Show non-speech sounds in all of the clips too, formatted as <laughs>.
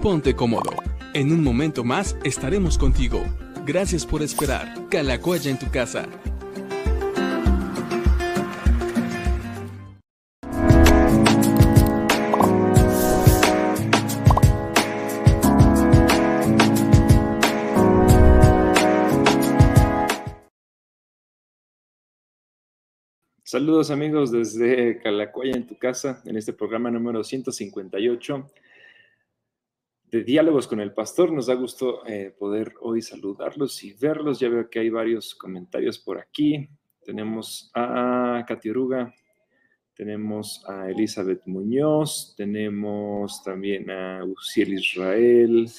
ponte cómodo. En un momento más estaremos contigo. Gracias por esperar. Calacuaya en tu casa. Saludos amigos desde Calacuaya en tu casa, en este programa número 158 de Diálogos con el Pastor. Nos da gusto eh, poder hoy saludarlos y verlos. Ya veo que hay varios comentarios por aquí. Tenemos a Katy Oruga, tenemos a Elizabeth Muñoz, tenemos también a Uciel Israel,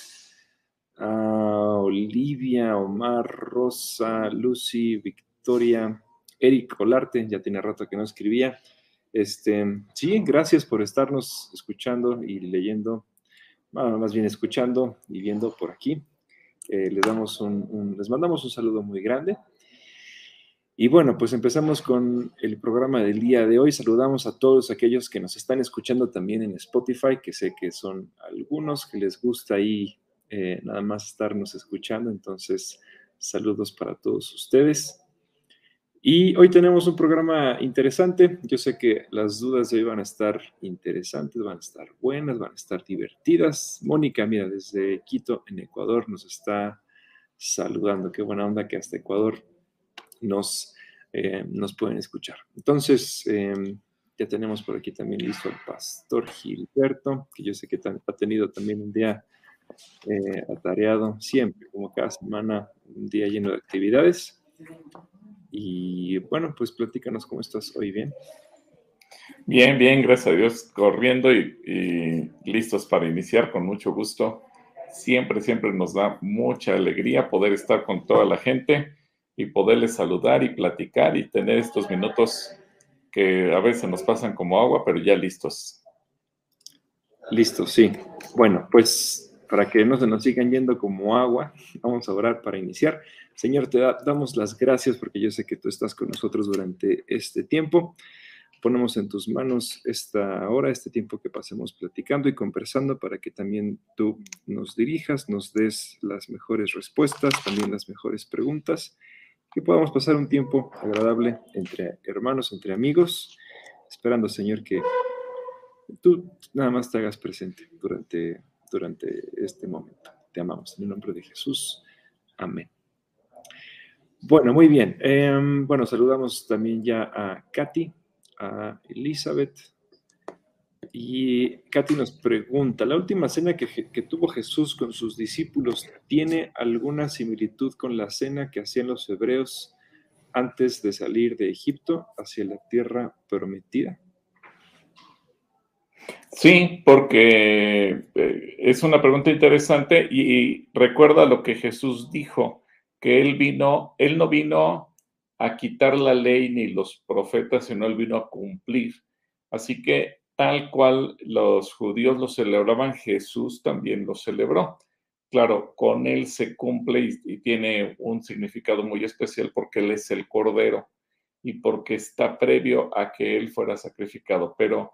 a Olivia, Omar, Rosa, Lucy, Victoria, Eric Olarte, ya tiene rato que no escribía. Este, sí, gracias por estarnos escuchando y leyendo más bien escuchando y viendo por aquí. Eh, les, damos un, les mandamos un saludo muy grande. Y bueno, pues empezamos con el programa del día de hoy. Saludamos a todos aquellos que nos están escuchando también en Spotify, que sé que son algunos que les gusta ahí eh, nada más estarnos escuchando. Entonces, saludos para todos ustedes. Y hoy tenemos un programa interesante. Yo sé que las dudas de hoy van a estar interesantes, van a estar buenas, van a estar divertidas. Mónica, mira, desde Quito, en Ecuador, nos está saludando. Qué buena onda que hasta Ecuador nos, eh, nos pueden escuchar. Entonces, em, ya tenemos por aquí también listo al pastor Gilberto, que yo sé que ha tenido también un día eh, atareado, siempre, como cada semana, un día lleno de actividades. Y bueno, pues platícanos cómo estás hoy, ¿bien? Bien, bien, gracias a Dios, corriendo y, listos para iniciar con mucho gusto. Siempre, siempre nos da mucha alegría poder estar con toda la gente y poderles saludar y platicar y tener estos minutos que a veces nos pasan como agua, pero ya listos. Listos, sí. Bueno, pues para que no se nos sigan yendo como agua, <laughs> vamos a orar para iniciar. Señor, te damos las gracias porque yo sé que tú estás con nosotros durante este tiempo. Ponemos en tus manos esta hora, este tiempo que pasemos platicando y conversando para que también tú nos dirijas, nos des las mejores respuestas, también las mejores preguntas, que podamos pasar un tiempo agradable entre hermanos, entre amigos, esperando, Señor, que tú nada más te hagas presente durante, durante este momento. Te amamos. En el nombre de Jesús. Amén. Bueno, muy bien. Em, bueno, saludamos también ya a Katy, a Elizabeth. Y Katy nos pregunta, ¿la última cena que, que, tuvo Jesús con sus discípulos tiene alguna similitud con la cena que hacían los hebreos antes de salir de Egipto hacia la tierra prometida? Sí, porque eh, es una pregunta interesante y recuerda lo que Jesús dijo que él vino, él no vino a quitar la ley ni los profetas, sino él vino a cumplir. Así que tal cual los judíos lo celebraban, Jesús también lo celebró. Claro, con él se cumple y, tiene un significado muy especial porque él es el cordero y porque está previo a que él fuera sacrificado. Pero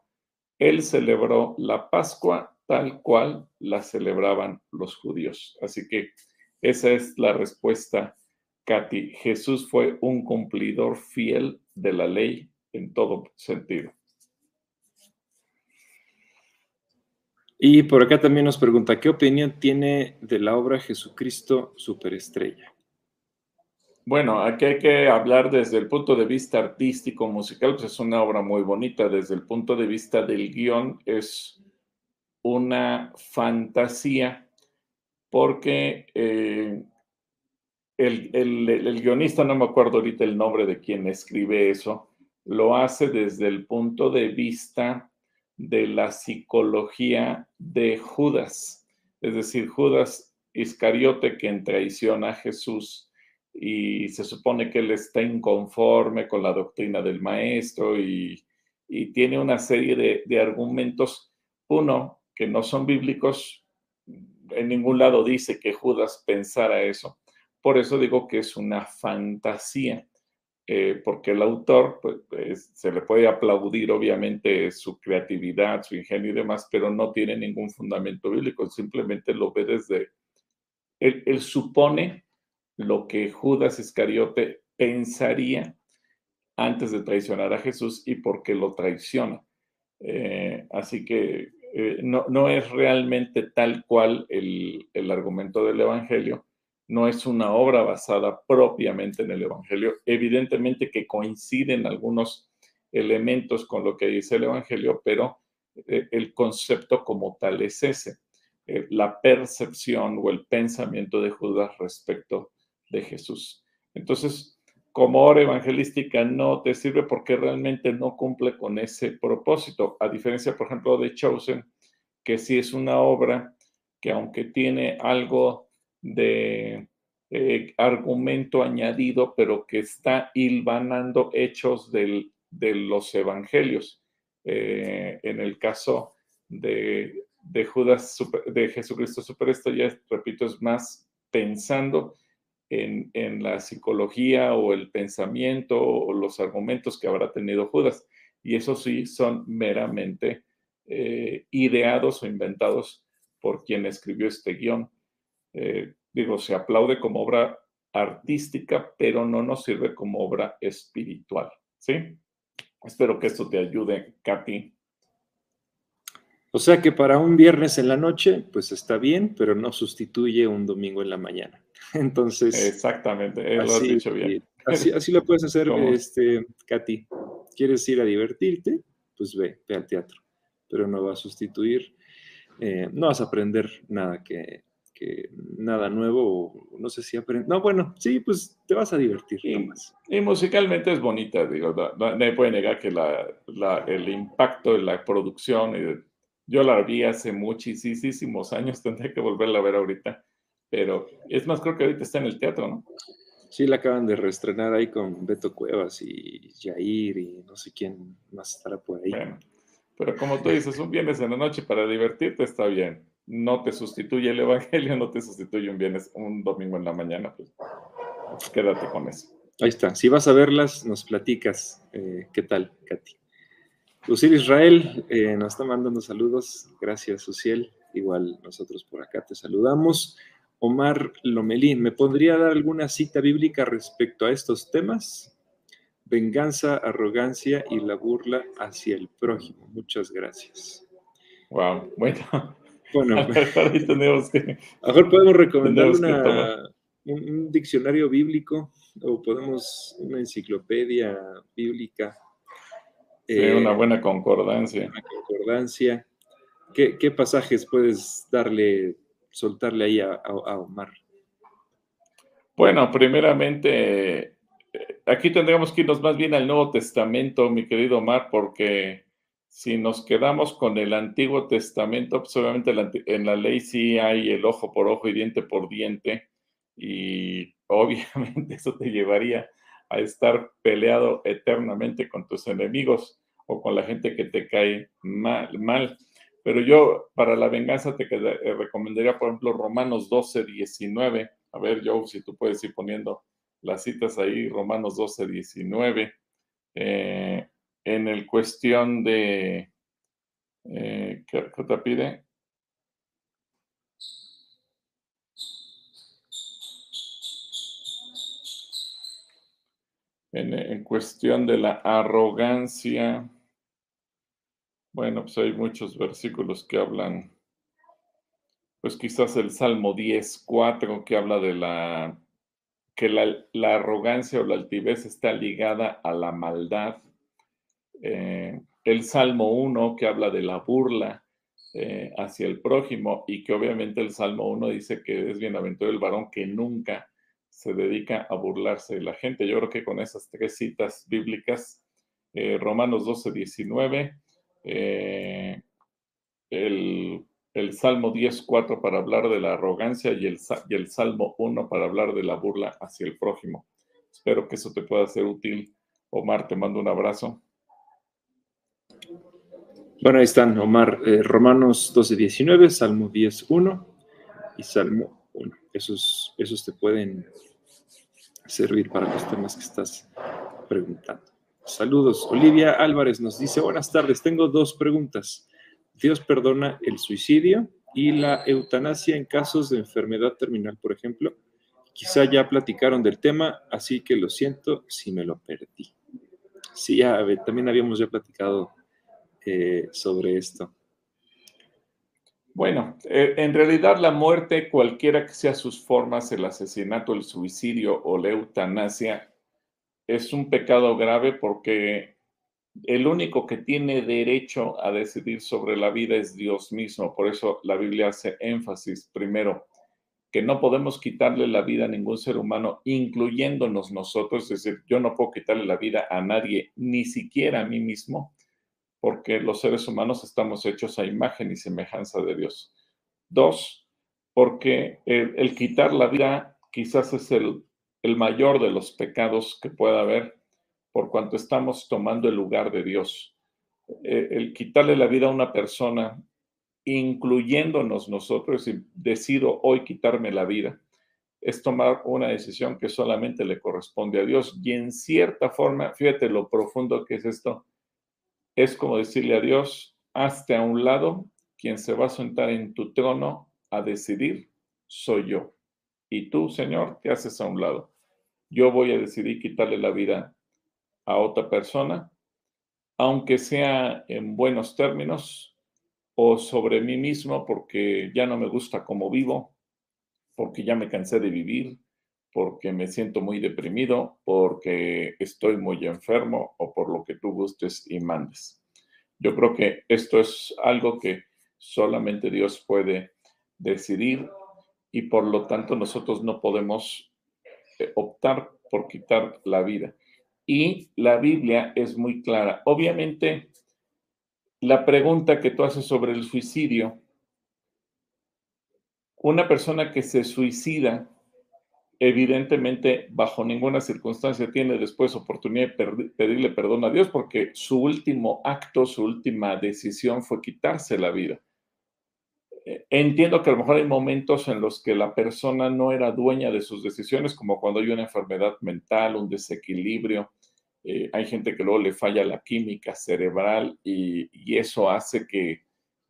él celebró la Pascua tal cual la celebraban los judíos. Así que esa es la respuesta, Katy. Jesús fue un cumplidor fiel de la ley en todo sentido. Y por acá también nos pregunta, ¿qué opinión tiene de la obra Jesucristo Superestrella? Bueno, aquí hay que hablar desde el punto de vista artístico, musical, pues es una obra muy bonita. Desde el punto de vista del guion, es una fantasía porque eh, el, guionista, no me acuerdo ahorita el nombre de quien escribe eso, lo hace desde el punto de vista de la psicología de Judas. Es decir, Judas Iscariote, quien traiciona a Jesús y se supone que él está inconforme con la doctrina del maestro y, tiene una serie de, de argumentos, uno, que no son bíblicos, en ningún lado dice que Judas pensara eso. Por eso digo que es una fantasía, eh, porque el autor pues, se le puede aplaudir obviamente su creatividad, su ingenio y demás, pero no tiene ningún fundamento bíblico, simplemente lo ve desde, él, supone lo que Judas Iscariote pensaría antes de traicionar a Jesús y por qué lo traiciona. Eh, así que eh, no, es realmente tal cual el, el, argumento del Evangelio, no es una obra basada propiamente en el Evangelio. Evidentemente que coinciden algunos elementos con lo que dice el Evangelio, pero eh, el concepto como tal es ese, la percepción o el pensamiento de Judas respecto de Jesús. Entonces, como obra evangelística no te sirve porque realmente no cumple con ese propósito, a diferencia, por ejemplo, de Chosen, que sí es una obra que aunque tiene algo de eh, argumento añadido, pero que está hilvanando hechos de los evangelios. Eh, en el caso de, Judas, de Jesucristo esto ya repito, es más pensando en, la psicología o el pensamiento o los argumentos que habrá tenido Judas. Y eso sí son meramente eh, ideados o inventados por quien escribió este guion. Eh, digo, se aplaude como obra artística, pero no nos sirve como obra espiritual, ¿sí? Espero que esto te ayude, Katy. O sea que para un viernes en la noche, pues está bien, pero no sustituye un domingo en la mañana. <laughs> Entonces. Exactamente, lo has dicho bien. Así, lo puedes hacer, este, Katy. ¿Quieres ir a divertirte? Pues ve, ve al teatro. Pero no va a sustituir, eh, no vas a aprender nada que que nada nuevo, no sé si aprende. No, bueno, sí, pues te vas a divertir. Y, musicalmente es bonita, digo, no, me puede negar que la, el impacto de la producción, yo la vi hace muchísimos años, <laughs> tendré que volverla a ver ahorita, pero es más, creo que ahorita está en el teatro, ¿no? Sí, la acaban de reestrenar ahí con Beto Cuevas y Jair y no sé quién más estará por ahí. pero como tú dices, un viernes en la noche para divertirte está bien no te sustituye el Evangelio, no te sustituye un viernes, un domingo en la mañana, pues quédate con eso. Ahí está. Si vas a verlas, nos platicas. Eh, ¿Qué tal, Katy? Lucil Israel eh, nos está mandando saludos. Gracias, Uciel. Igual nosotros por acá te saludamos. Omar Lomelín, ¿me podría dar alguna cita bíblica respecto a estos temas? Venganza, arrogancia y la burla hacia el prójimo. Muchas gracias. Wow, bueno, bueno, <laughs> a mejor podemos recomendar un, diccionario bíblico o podemos una enciclopedia bíblica. una eh, buena concordancia. Una concordancia. ¿Qué, pasajes puedes darle, soltarle ahí a, Omar? Bueno, primeramente, eh, aquí tendríamos que irnos más bien al Nuevo Testamento, mi querido Omar, porque si nos quedamos con el Antiguo Testamento, pues obviamente en la ley sí hay el ojo por ojo y diente por diente, y obviamente <laughs> eso te llevaría a estar peleado eternamente con tus enemigos o con la gente que te cae mal. mal. Pero yo para la venganza te eh, recomendaría, por ejemplo, Romanos 12, 19. A ver, Joe, si tú puedes ir poniendo las citas ahí, Romanos 12, 19. Eh, en el cuestión de, eh, ¿qué, te pide? En, en, cuestión de la arrogancia, bueno, pues hay muchos versículos que hablan, pues quizás el Salmo 10, 4, que habla de la, que la, la arrogancia o la altivez está ligada a la maldad eh, el Salmo 1 que habla de la burla eh, hacia el prójimo y que obviamente el Salmo 1 dice que es bienaventurado el varón que nunca se dedica a burlarse de la gente. Yo creo que con esas tres citas bíblicas, eh, Romanos 12, 19, el, el, Salmo 10, 4 para hablar de la arrogancia y el, y el Salmo 1 para hablar de la burla hacia el prójimo. Espero que eso te pueda ser útil. Omar, te mando un abrazo. Bueno, ahí están, Omar, eh, Romanos 12, 19, Salmo 10, 1 y Salmo 1. Esos, esos te pueden servir para los temas que estás preguntando. Saludos. Olivia Álvarez nos dice, buenas tardes, tengo dos preguntas. ¿Dios perdona el suicidio y la eutanasia en casos de enfermedad terminal, por ejemplo? Quizá ya platicaron del tema, así que lo siento si me lo perdí. Sí, ya también habíamos ya platicado eh, sobre esto. Bueno, eh, en realidad la muerte, cualquiera que sea sus formas, el asesinato, el suicidio o la eutanasia, es un pecado grave porque el único que tiene derecho a decidir sobre la vida es Dios mismo. Por eso la Biblia hace énfasis primero que no podemos quitarle la vida a ningún ser humano, incluyéndonos nosotros. Es decir, yo no puedo quitarle la vida a nadie, ni siquiera a mí mismo, porque los seres humanos estamos hechos a imagen y semejanza de Dios. Dos, porque el, quitar la vida quizás es el el mayor de los pecados que pueda haber, por cuanto estamos tomando el lugar de Dios. Eh, el quitarle la vida a una persona, incluyéndonos nosotros, y decido hoy quitarme la vida, es tomar una decisión que solamente le corresponde a Dios. Y en cierta forma, fíjate lo profundo que es esto, es como decirle a Dios, hazte a un lado, quien se va a sentar en tu trono a decidir soy yo. Y tú, Señor, te haces a un lado yo voy a decidir quitarle la vida a otra persona, aunque sea en buenos términos o sobre mí mismo porque ya no me gusta cómo vivo, porque ya me cansé de vivir, porque me siento muy deprimido, porque estoy muy enfermo o por lo que tú gustes y mandes. Yo creo que esto es algo que solamente Dios puede decidir y por lo tanto nosotros no podemos eh, optar por quitar la vida. Y la Biblia es muy clara. Obviamente, la pregunta que tú haces sobre el suicidio, una persona que se suicida, evidentemente, bajo ninguna circunstancia tiene después oportunidad de pedirle perdón a Dios porque su último acto, su última decisión fue quitarse la vida. Eh, entiendo que a lo mejor hay momentos en los que la persona no era dueña de sus decisiones, como cuando hay una enfermedad mental, un desequilibrio. Eh, hay gente que luego le falla la química cerebral y, eso hace que,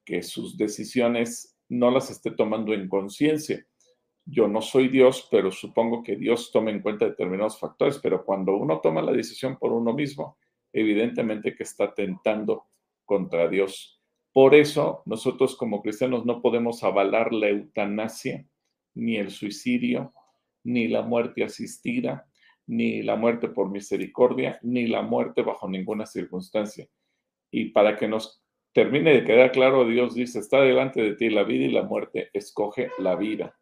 que, sus decisiones no las esté tomando en conciencia. Yo no soy Dios, pero supongo que Dios toma en cuenta determinados factores, pero cuando uno toma la decisión por uno mismo, evidentemente que está tentando contra Dios por eso nosotros como cristianos no podemos avalar la eutanasia, ni el suicidio, ni la muerte asistida, ni la muerte por misericordia, ni la muerte bajo ninguna circunstancia. Y para que nos termine de quedar claro, Dios dice, está delante de ti la vida y la muerte, escoge la vida.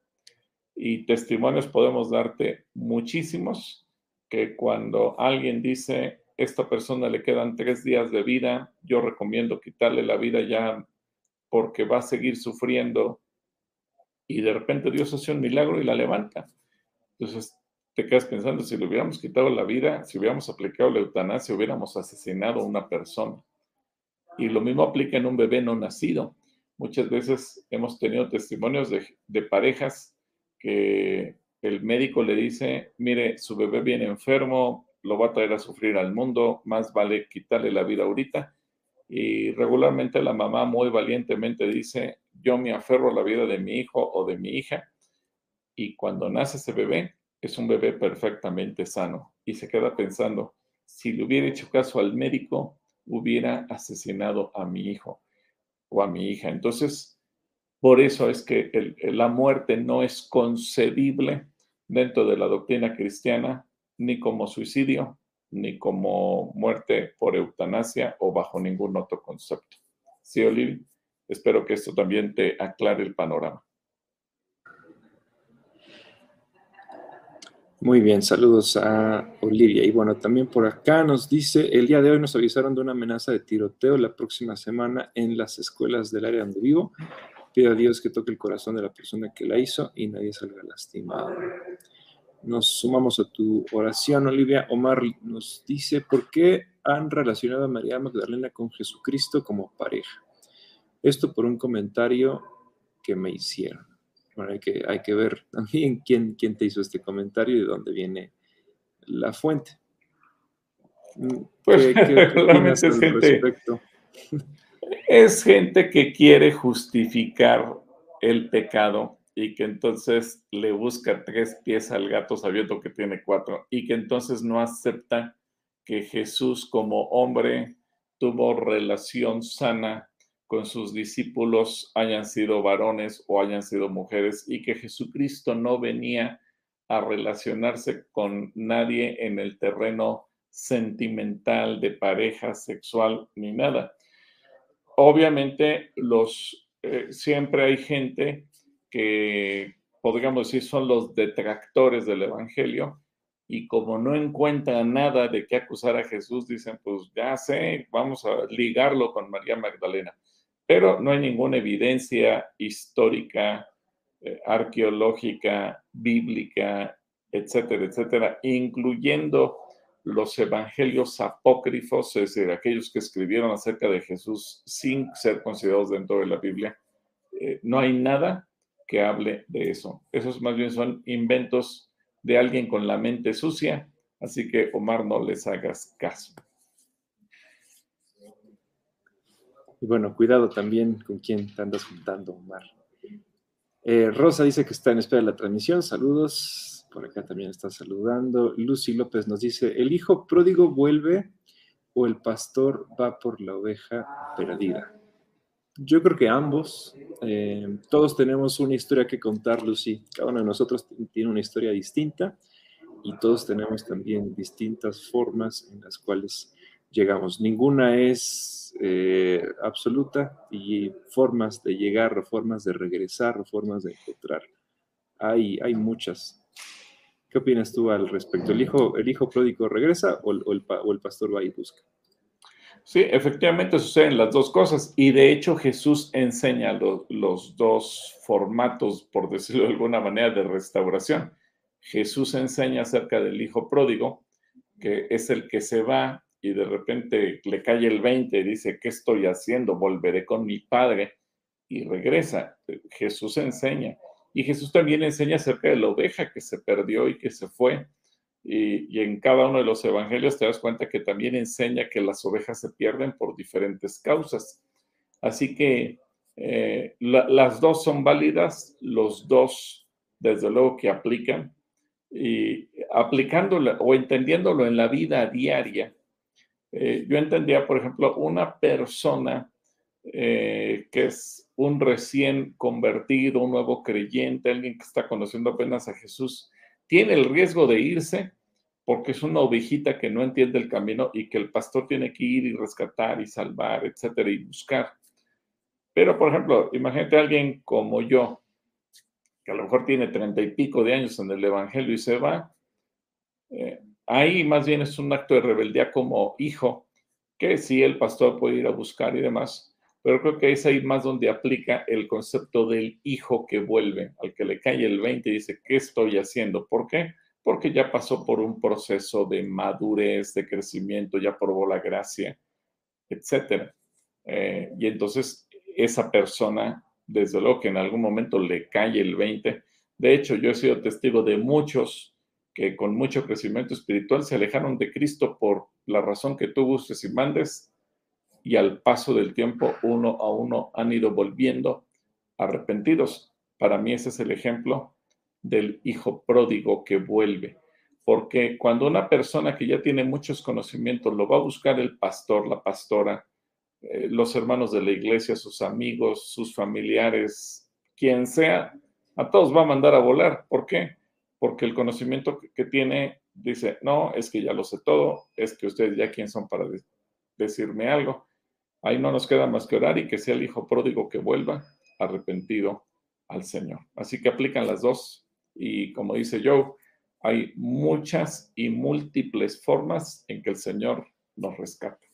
Y testimonios podemos darte muchísimos que cuando alguien dice, esta persona le quedan tres días de vida, yo recomiendo quitarle la vida ya porque va a seguir sufriendo y de repente Dios hace un milagro y la levanta. Entonces te quedas pensando, si le hubiéramos quitado la vida, si hubiéramos aplicado la eutanasia, hubiéramos asesinado a una persona. Y lo mismo aplica en un bebé no nacido. Muchas veces hemos tenido testimonios de, de parejas que el médico le dice, mire, su bebé viene enfermo, lo va a traer a sufrir al mundo, más vale quitarle la vida ahorita. Y regularmente la mamá muy valientemente dice, yo me aferro a la vida de mi hijo o de mi hija. Y cuando nace ese bebé, es un bebé perfectamente sano. Y se queda pensando, si le hubiera hecho caso al médico, hubiera asesinado a mi hijo o a mi hija. Entonces, por eso es que la muerte no es concebible dentro de la doctrina cristiana ni como suicidio, ni como muerte por eutanasia o bajo ningún otro concepto. Sí, Olivia, espero que esto también te aclare el panorama. Muy bien, saludos a Olivia. Y bueno, también por acá nos dice, el día de hoy nos avisaron de una amenaza de tiroteo la próxima semana en las escuelas del área donde vivo. Pido a Dios que toque el corazón de la persona que la hizo y nadie salga lastimado nos sumamos a tu oración, Olivia. Omar nos dice, ¿por qué han relacionado a María Magdalena con Jesucristo como pareja? Esto por un comentario que me hicieron. Bueno, hay que, hay que ver <laughs> también quién, quién te hizo este comentario y de dónde viene la fuente. Pues <laughs> realmente es gente, <laughs> es gente que quiere justificar el pecado y que entonces le busca tres pies al gato sabiendo que tiene cuatro y que entonces no acepta que Jesús como hombre tuvo relación sana con sus discípulos, hayan sido varones o hayan sido mujeres, y que Jesucristo no venía a relacionarse con nadie en el terreno sentimental, de pareja, sexual, ni nada. Obviamente, los, eh, siempre hay gente que, podríamos decir, son los detractores del Evangelio, y como no encuentran nada de qué acusar a Jesús, dicen, pues ya sé, vamos a ligarlo con María Magdalena. Pero no hay ninguna evidencia histórica, eh, arqueológica, bíblica, etcétera, etcétera, incluyendo los evangelios apócrifos, es decir, aquellos que escribieron acerca de Jesús sin ser considerados dentro de la Biblia. Eh, no hay nada que hable de eso. Esos más bien son inventos de alguien con la mente sucia, así que Omar no les hagas caso. Y bueno, cuidado también con quién te andas juntando, Omar. Eh, Rosa dice que está en espera de la transmisión. Saludos. Por acá también está saludando. Lucy López nos dice: ¿El hijo pródigo vuelve o el pastor va por la oveja perdida? Yo creo que ambos. Eh, todos tenemos una historia que contar, Lucy. Cada uno de nosotros tiene una historia distinta y todos tenemos también distintas formas en las cuales llegamos. Ninguna es eh, absoluta y formas de llegar, formas de regresar, formas de encontrar. Hay, hay muchas. ¿Qué opinas tú al respecto? ¿El hijo, el hijo pródigo regresa o, el, o el pastor va y busca? Sí, efectivamente suceden las dos cosas y de hecho Jesús enseña los dos formatos, por decirlo de alguna manera, de restauración. Jesús enseña acerca del hijo pródigo, que es el que se va y de repente le cae el 20 y dice, ¿qué estoy haciendo? Volveré con mi padre y regresa. Jesús enseña. Y Jesús también enseña acerca de la oveja que se perdió y que se fue y, en cada uno de los evangelios te das cuenta que también enseña que las ovejas se pierden por diferentes causas. Así que eh, las dos son válidas, los dos, desde luego que aplican, y aplicándolo o entendiéndolo en la vida diaria. Eh, yo entendía, por ejemplo, una persona eh, que es un recién convertido, un nuevo creyente, alguien que está conociendo apenas a Jesús, tiene el riesgo de irse porque es una ovejita que no entiende el camino y que el pastor tiene que ir y rescatar y salvar, etcétera, y buscar. Pero, por ejemplo, imagínate a alguien como yo, que a lo mejor tiene treinta y pico de años en el Evangelio y se va. Eh, ahí más bien es un acto de rebeldía como hijo, que sí el pastor puede ir a buscar y demás, pero creo que es ahí más donde aplica el concepto del hijo que vuelve, al que le cae el 20 y dice, ¿qué estoy haciendo? ¿Por qué? Porque ya pasó por un proceso de madurez, de crecimiento, ya probó la gracia, etc. Eh, y entonces esa persona, desde luego que en algún momento le cae el 20. De hecho, yo he sido testigo de muchos que con mucho crecimiento espiritual se alejaron de Cristo por la razón que tú gustes y mandes, y al paso del tiempo uno a uno han ido volviendo arrepentidos. Para mí ese es el ejemplo del hijo pródigo que vuelve. Porque cuando una persona que ya tiene muchos conocimientos lo va a buscar el pastor, la pastora, eh, los hermanos de la iglesia, sus amigos, sus familiares, quien sea, a todos va a mandar a volar. ¿Por qué? Porque el conocimiento que tiene dice, no, es que ya lo sé todo, es que ustedes ya quién son para decirme algo. Ahí no nos queda más que orar y que sea el hijo pródigo que vuelva arrepentido al Señor. Así que aplican las dos. Y como dice Joe, hay muchas y múltiples formas en que el Señor nos rescata.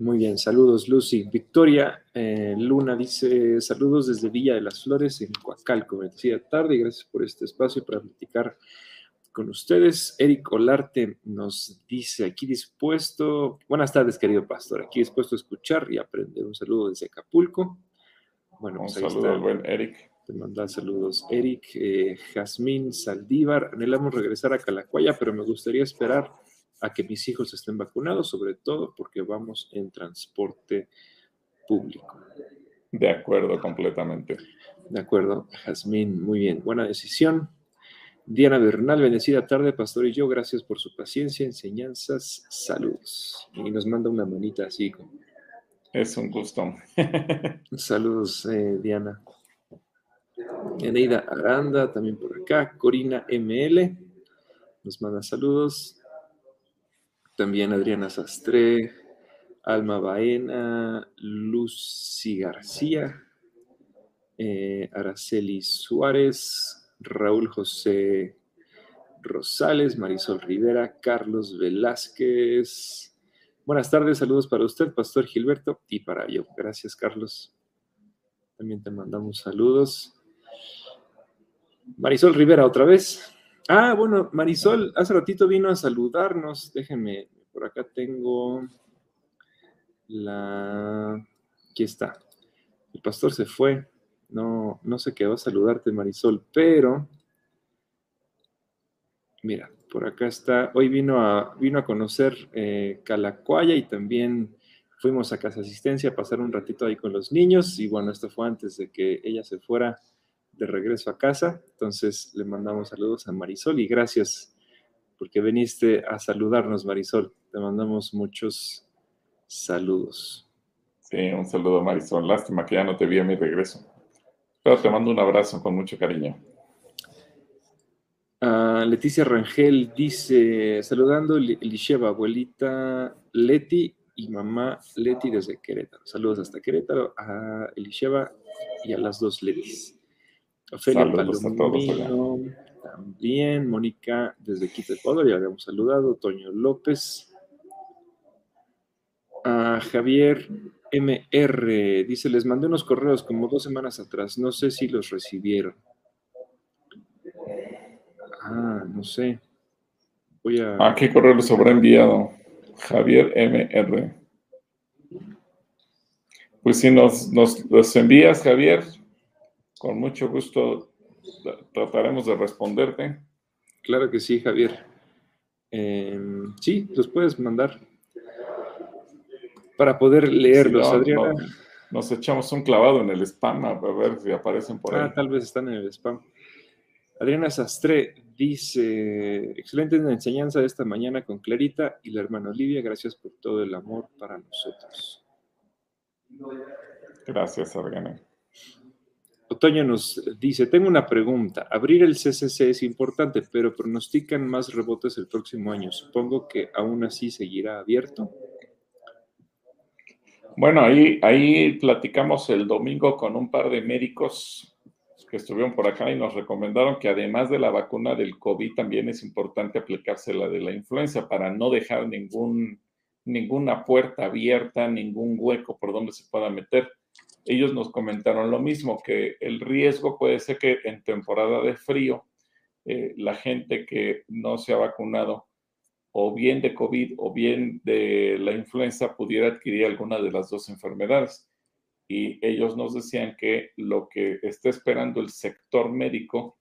Muy bien, saludos Lucy. Victoria eh, Luna dice saludos desde Villa de las Flores en Coacalco. Me decía tarde y gracias por este espacio para platicar con ustedes. Eric Olarte nos dice aquí dispuesto, buenas tardes querido pastor, aquí dispuesto a escuchar y aprender. Un saludo desde Acapulco. Bueno, Un pues saludo al buen Eric. Te manda saludos Eric, eh, Jazmín, Saldívar. Anhelamos regresar a Calacuaya, pero me gustaría esperar a que mis hijos estén vacunados, sobre todo porque vamos en transporte público. De acuerdo, completamente. De acuerdo, Jazmín, muy bien, buena decisión. Diana Bernal, bendecida tarde, pastor y yo, gracias por su paciencia, enseñanzas, saludos. Y nos manda una manita así. Es un gusto. saludos, eh, Diana. Eneida Aranda, también por acá. Corina ML, nos manda saludos. También Adriana Sastre, Alma Baena, Lucy García, eh, Araceli Suárez, Raúl José Rosales, Marisol Rivera, Carlos Velázquez. Buenas tardes, saludos para usted, Pastor Gilberto, y para yo. Gracias, Carlos. También te mandamos saludos. Marisol Rivera, otra vez. Ah, bueno, Marisol, hace ratito vino a saludarnos. Déjenme, por acá tengo la... Aquí está. El pastor se fue. No, no se quedó a saludarte, Marisol, pero... Mira, por acá está. Hoy vino a, vino a conocer eh, Calacuaya y también fuimos a Casa Asistencia a pasar un ratito ahí con los niños. Y bueno, esto fue antes de que ella se fuera de regreso a casa. Entonces le mandamos saludos a Marisol y gracias porque viniste a saludarnos, Marisol. Te mandamos muchos saludos. Sí, un saludo, Marisol. Lástima que ya no te vi a mi regreso. Pero te mando un abrazo con mucho cariño. Ah, Leticia Rangel dice, saludando Elisheva, abuelita Leti y mamá Leti desde Querétaro. Saludos hasta Querétaro a Elisheva y a las dos Letis. Ofelia Palomino, también, Mónica desde Quito, Ecuador, ya habíamos saludado, Toño López, a Javier MR, dice, les mandé unos correos como dos semanas atrás, no sé si los recibieron. Ah, no sé. Voy a... ¿A qué correo les habrá enviado? Javier MR. Pues si nos, nos los envías, Javier, con mucho gusto trataremos de responderte. Claro que sí, Javier. Em, sí, los puedes mandar para poder leerlos, Adriana. nos echamos un clavado en el spam a ver si aparecen por ah, ahí. Ah, tal vez están en el spam. Adriana Sastre dice, excelente enseñanza de esta mañana con Clarita y la hermana Olivia, gracias por todo el amor para nosotros. Gracias, Adriana. Otoño nos dice, tengo una pregunta. Abrir el CCC es importante, pero pronostican más rebotes el próximo año. Supongo que aún así seguirá abierto. Bueno, ahí, ahí platicamos el domingo con un par de médicos que estuvieron por acá y nos recomendaron que además de la vacuna del COVID también es importante aplicarse la de la influenza para no dejar ningún, ninguna puerta abierta, ningún hueco por donde se pueda meter ellos nos comentaron lo mismo, que el riesgo puede ser que en temporada de frío eh, la gente que no se ha vacunado o bien de COVID o bien de la influenza pudiera adquirir alguna de las dos enfermedades. Y ellos nos decían que lo que está esperando el sector médico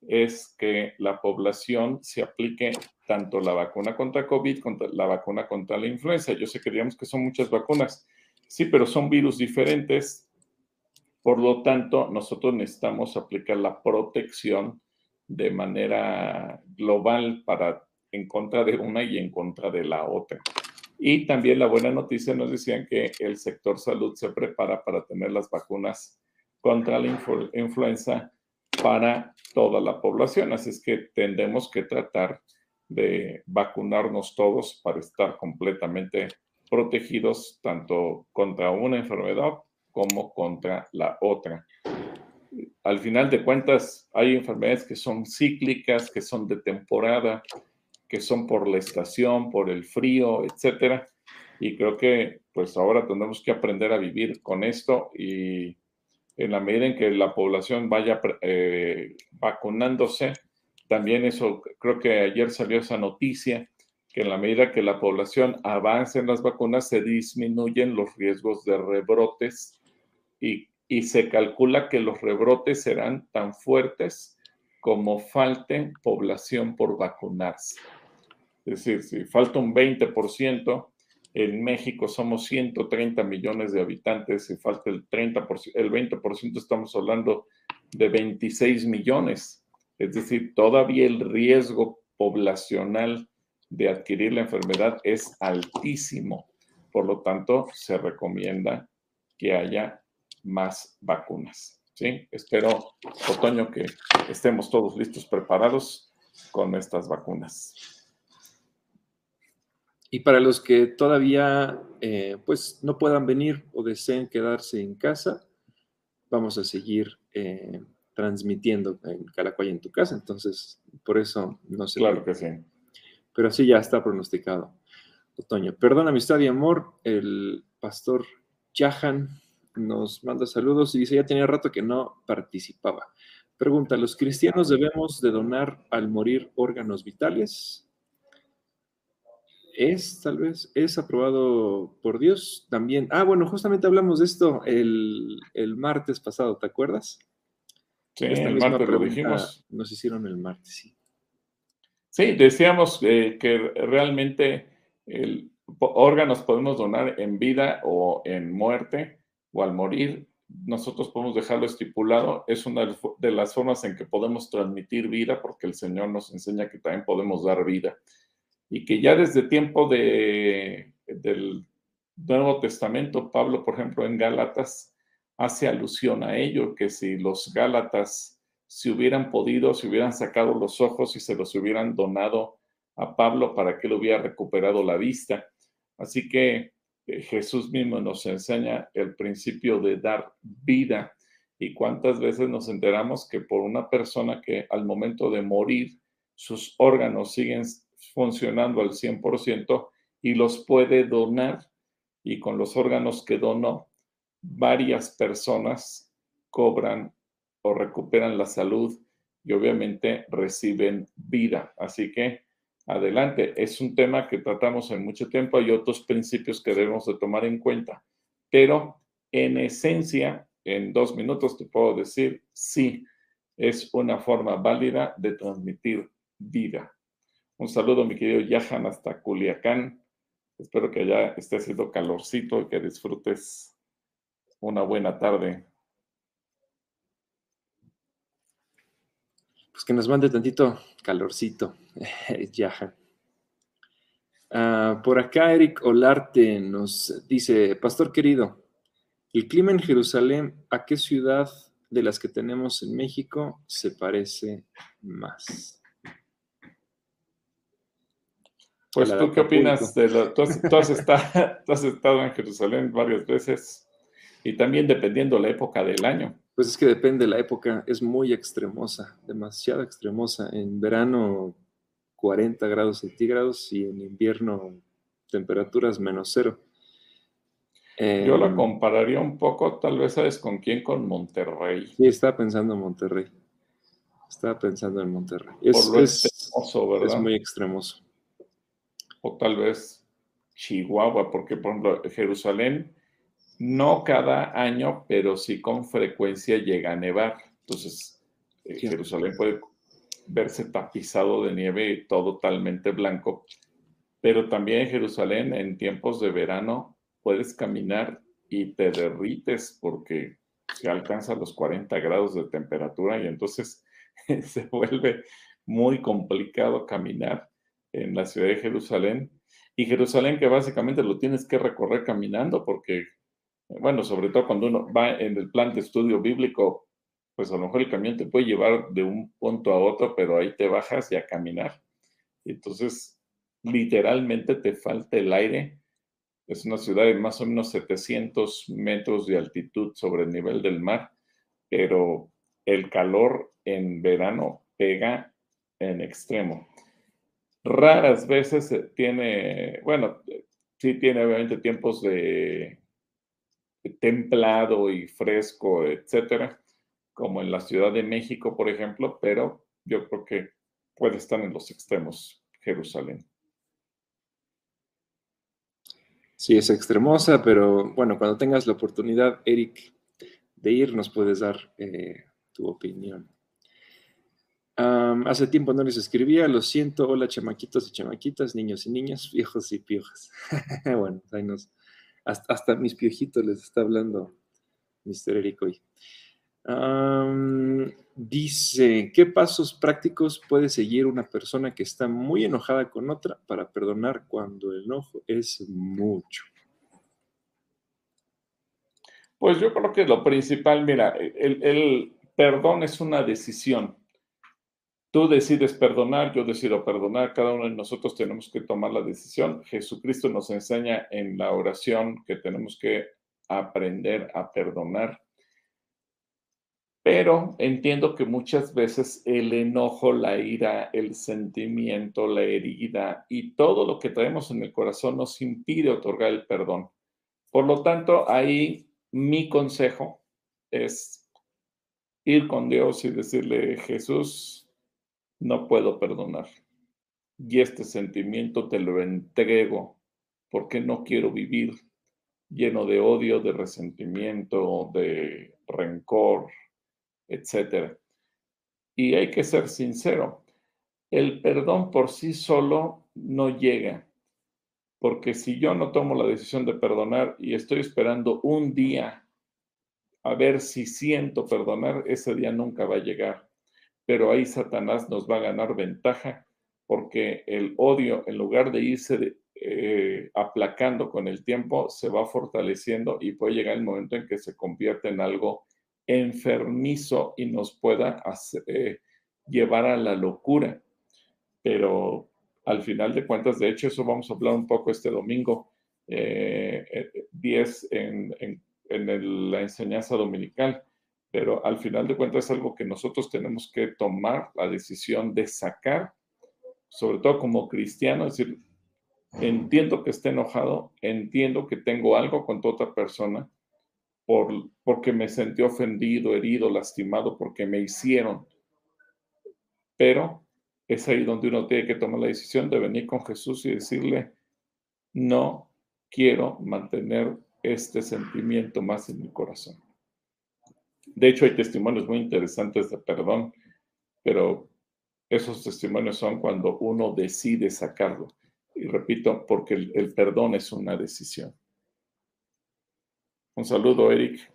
es que la población se aplique tanto la vacuna contra COVID como la vacuna contra la influenza. Yo sé que digamos que son muchas vacunas, sí, pero son virus diferentes por lo tanto, nosotros necesitamos aplicar la protección de manera global para en contra de una y en contra de la otra. Y también la buena noticia nos decían que el sector salud se prepara para tener las vacunas contra la influenza para toda la población. Así es que tendremos que tratar de vacunarnos todos para estar completamente protegidos tanto contra una enfermedad como contra la otra. Al final de cuentas, hay enfermedades que son cíclicas, que son de temporada, que son por la estación, por el frío, etcétera. Y creo que pues ahora tendremos que aprender a vivir con esto y en la medida en que la población vaya eh, vacunándose, también eso, creo que ayer salió esa noticia, que en la medida que la población avance en las vacunas, se disminuyen los riesgos de rebrotes y y se calcula que los rebrotes serán tan fuertes como falte población por vacunarse. Es decir, si falta un 20%, en México somos 130 millones de habitantes, si falta el, 30%, el 20%, estamos hablando de 26 millones. Es decir, todavía el riesgo poblacional de adquirir la enfermedad es altísimo. Por lo tanto, se recomienda que haya más vacunas. Espero, otoño, que estemos todos listos, preparados con estas vacunas. Y para los que todavía eh, pues no puedan venir o deseen quedarse en casa, vamos a seguir eh, transmitiendo en Calacuaya en tu casa. Entonces, por eso no sé. Claro que sí. Pero sí ya está pronosticado. Otoño. Perdón, amistad y amor. El pastor Jahan nos manda saludos y dice, ya tenía rato que no participaba. Pregunta, ¿los cristianos debemos de donar al morir órganos vitales? Es, tal vez, es aprobado por Dios también. Ah, bueno, justamente hablamos de esto el, martes pasado, ¿te acuerdas? Sí, el martes lo dijimos. Nos hicieron el martes, sí. Sí, decíamos eh, que realmente el, órganos podemos donar en vida o en muerte o al morir. Nosotros podemos dejarlo estipulado. Es una de las formas en que podemos transmitir vida porque el Señor nos enseña que también podemos dar vida y que ya desde tiempo de, del Nuevo Testamento, Pablo, por ejemplo, en Gálatas, hace alusión a ello, que si los Gálatas se hubieran podido, se hubieran sacado los ojos y se los hubieran donado a Pablo para que él hubiera recuperado la vista. Así que eh, Jesús mismo nos enseña el principio de dar vida. Y cuántas veces nos enteramos que por una persona que al momento de morir, sus órganos siguen funcionando al 100% y los puede donar y con los órganos que donó, varias personas cobran o recuperan la salud y obviamente reciben vida. Así que adelante, es un tema que tratamos en mucho tiempo, hay otros principios que debemos de tomar en cuenta, pero en esencia, en dos minutos te puedo decir, sí, es una forma válida de transmitir vida. Un saludo, mi querido Yahan, hasta Culiacán. Espero que ya esté haciendo calorcito y que disfrutes una buena tarde. Pues que nos mande tantito calorcito, <laughs> Yahan. Ah, por acá Eric Olarte nos dice, Pastor querido, ¿el clima en Jerusalén a qué ciudad de las que tenemos en México se parece más? Pues tú qué opinas de lo, <laughs> tú, has, estado, en Jerusalén varias veces y también dependiendo la época del año. Pues es que depende la época, es muy extremosa, demasiado extremosa. En verano 40 grados centígrados y en invierno temperaturas menos cero. Yo la em, compararía un poco, tal vez, ¿sabes con quién? Con Monterrey. Sí, estaba pensando en Monterrey. Estaba pensando en Monterrey. Es, es muy extremoso o tal vez Chihuahua, porque por ejemplo Jerusalén no cada año, pero sí con frecuencia llega a nevar. Entonces, eh, Jerusalén puede verse tapizado de nieve todo totalmente blanco, pero también en Jerusalén en tiempos de verano puedes caminar y te derrites porque se alcanza los 40 grados de temperatura y entonces <laughs> se vuelve muy complicado caminar en la ciudad de Jerusalén. Y Jerusalén que básicamente lo tienes que recorrer caminando porque, bueno, sobre todo cuando uno va en el plan de estudio bíblico, pues a lo mejor el camión te puede llevar de un punto a otro, pero ahí te bajas y a caminar. Entonces, literalmente te falta el aire. Es una ciudad de más o menos 700 metros de altitud sobre el nivel del mar, pero el calor en verano pega en extremo. Raras veces tiene, bueno, sí tiene obviamente tiempos de, templado y fresco, etcétera, como en la Ciudad de México, por ejemplo, pero yo creo que puede estar en los extremos Jerusalén. Sí, es extremosa, pero bueno, cuando tengas la oportunidad, Eric, de ir, nos puedes dar eh, tu opinión. Hace tiempo no les escribía, lo siento, hola chamaquitos y chamaquitas, niños y niñas, <laughs> viejos y piojas. <laughs> bueno, nos, hasta, mis piojitos les está hablando Mr. Eric hoy. dice, ¿qué pasos prácticos puede seguir una persona que está muy enojada con otra para perdonar cuando el enojo es mucho? Pues yo creo que lo principal, mira, el, perdón es una decisión. Tú decides perdonar, yo decido perdonar, cada uno de nosotros tenemos que tomar la decisión. Jesucristo nos enseña en la oración que tenemos que aprender a perdonar. Pero entiendo que muchas veces el enojo, la ira, el sentimiento, la herida y todo lo que traemos en el corazón nos impide otorgar el perdón. Por lo tanto, ahí mi consejo es ir con Dios y decirle, Jesús, no puedo perdonar. Y este sentimiento te lo entrego porque no quiero vivir lleno de odio, de resentimiento, de rencor, etc. Y hay que ser sincero, el perdón por sí solo no llega. Porque si yo no tomo la decisión de perdonar y estoy esperando un día a ver si siento perdonar, ese día nunca va a llegar. Pero ahí Satanás nos va a ganar ventaja porque el odio, en lugar de irse eh, aplacando con el tiempo, se va fortaleciendo y puede llegar el momento en que se convierte en algo enfermizo y nos pueda eh, llevar a la locura. Pero al final de cuentas, de hecho, eso vamos a hablar un poco este domingo 10 eh, en, la enseñanza dominical, pero al final de cuentas es algo que nosotros tenemos que tomar la decisión de sacar, sobre todo como cristiano, es decir, entiendo que esté enojado, entiendo que tengo algo con tu otra persona, por, porque me sentí ofendido, herido, lastimado, porque me hicieron, pero es ahí donde uno tiene que tomar la decisión de venir con Jesús y decirle, no quiero mantener este sentimiento más en mi corazón. De hecho, hay testimonios muy interesantes de perdón, pero esos testimonios son cuando uno decide sacarlo. Y repito, porque el, el perdón es una decisión. Un saludo, Eric.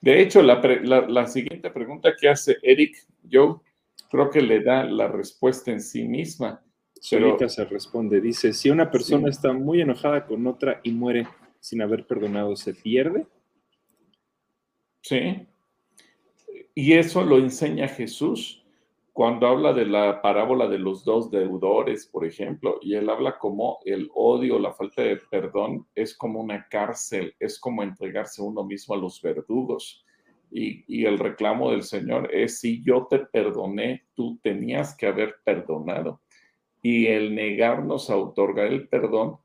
De hecho, la, siguiente pregunta que hace Eric, yo creo que le da la respuesta en sí misma. Solita se responde, dice, si una persona está muy enojada con otra y muere sin haber perdonado, ¿se pierde? Sí. Y eso lo enseña Jesús cuando habla de la parábola de los dos deudores, por ejemplo, y él habla como el odio, la falta de perdón es como una cárcel, es como entregarse uno mismo a los verdugos. Y, el reclamo del Señor es, si yo te perdoné, tú tenías que haber perdonado. Y el negarnos a otorgar el perdón,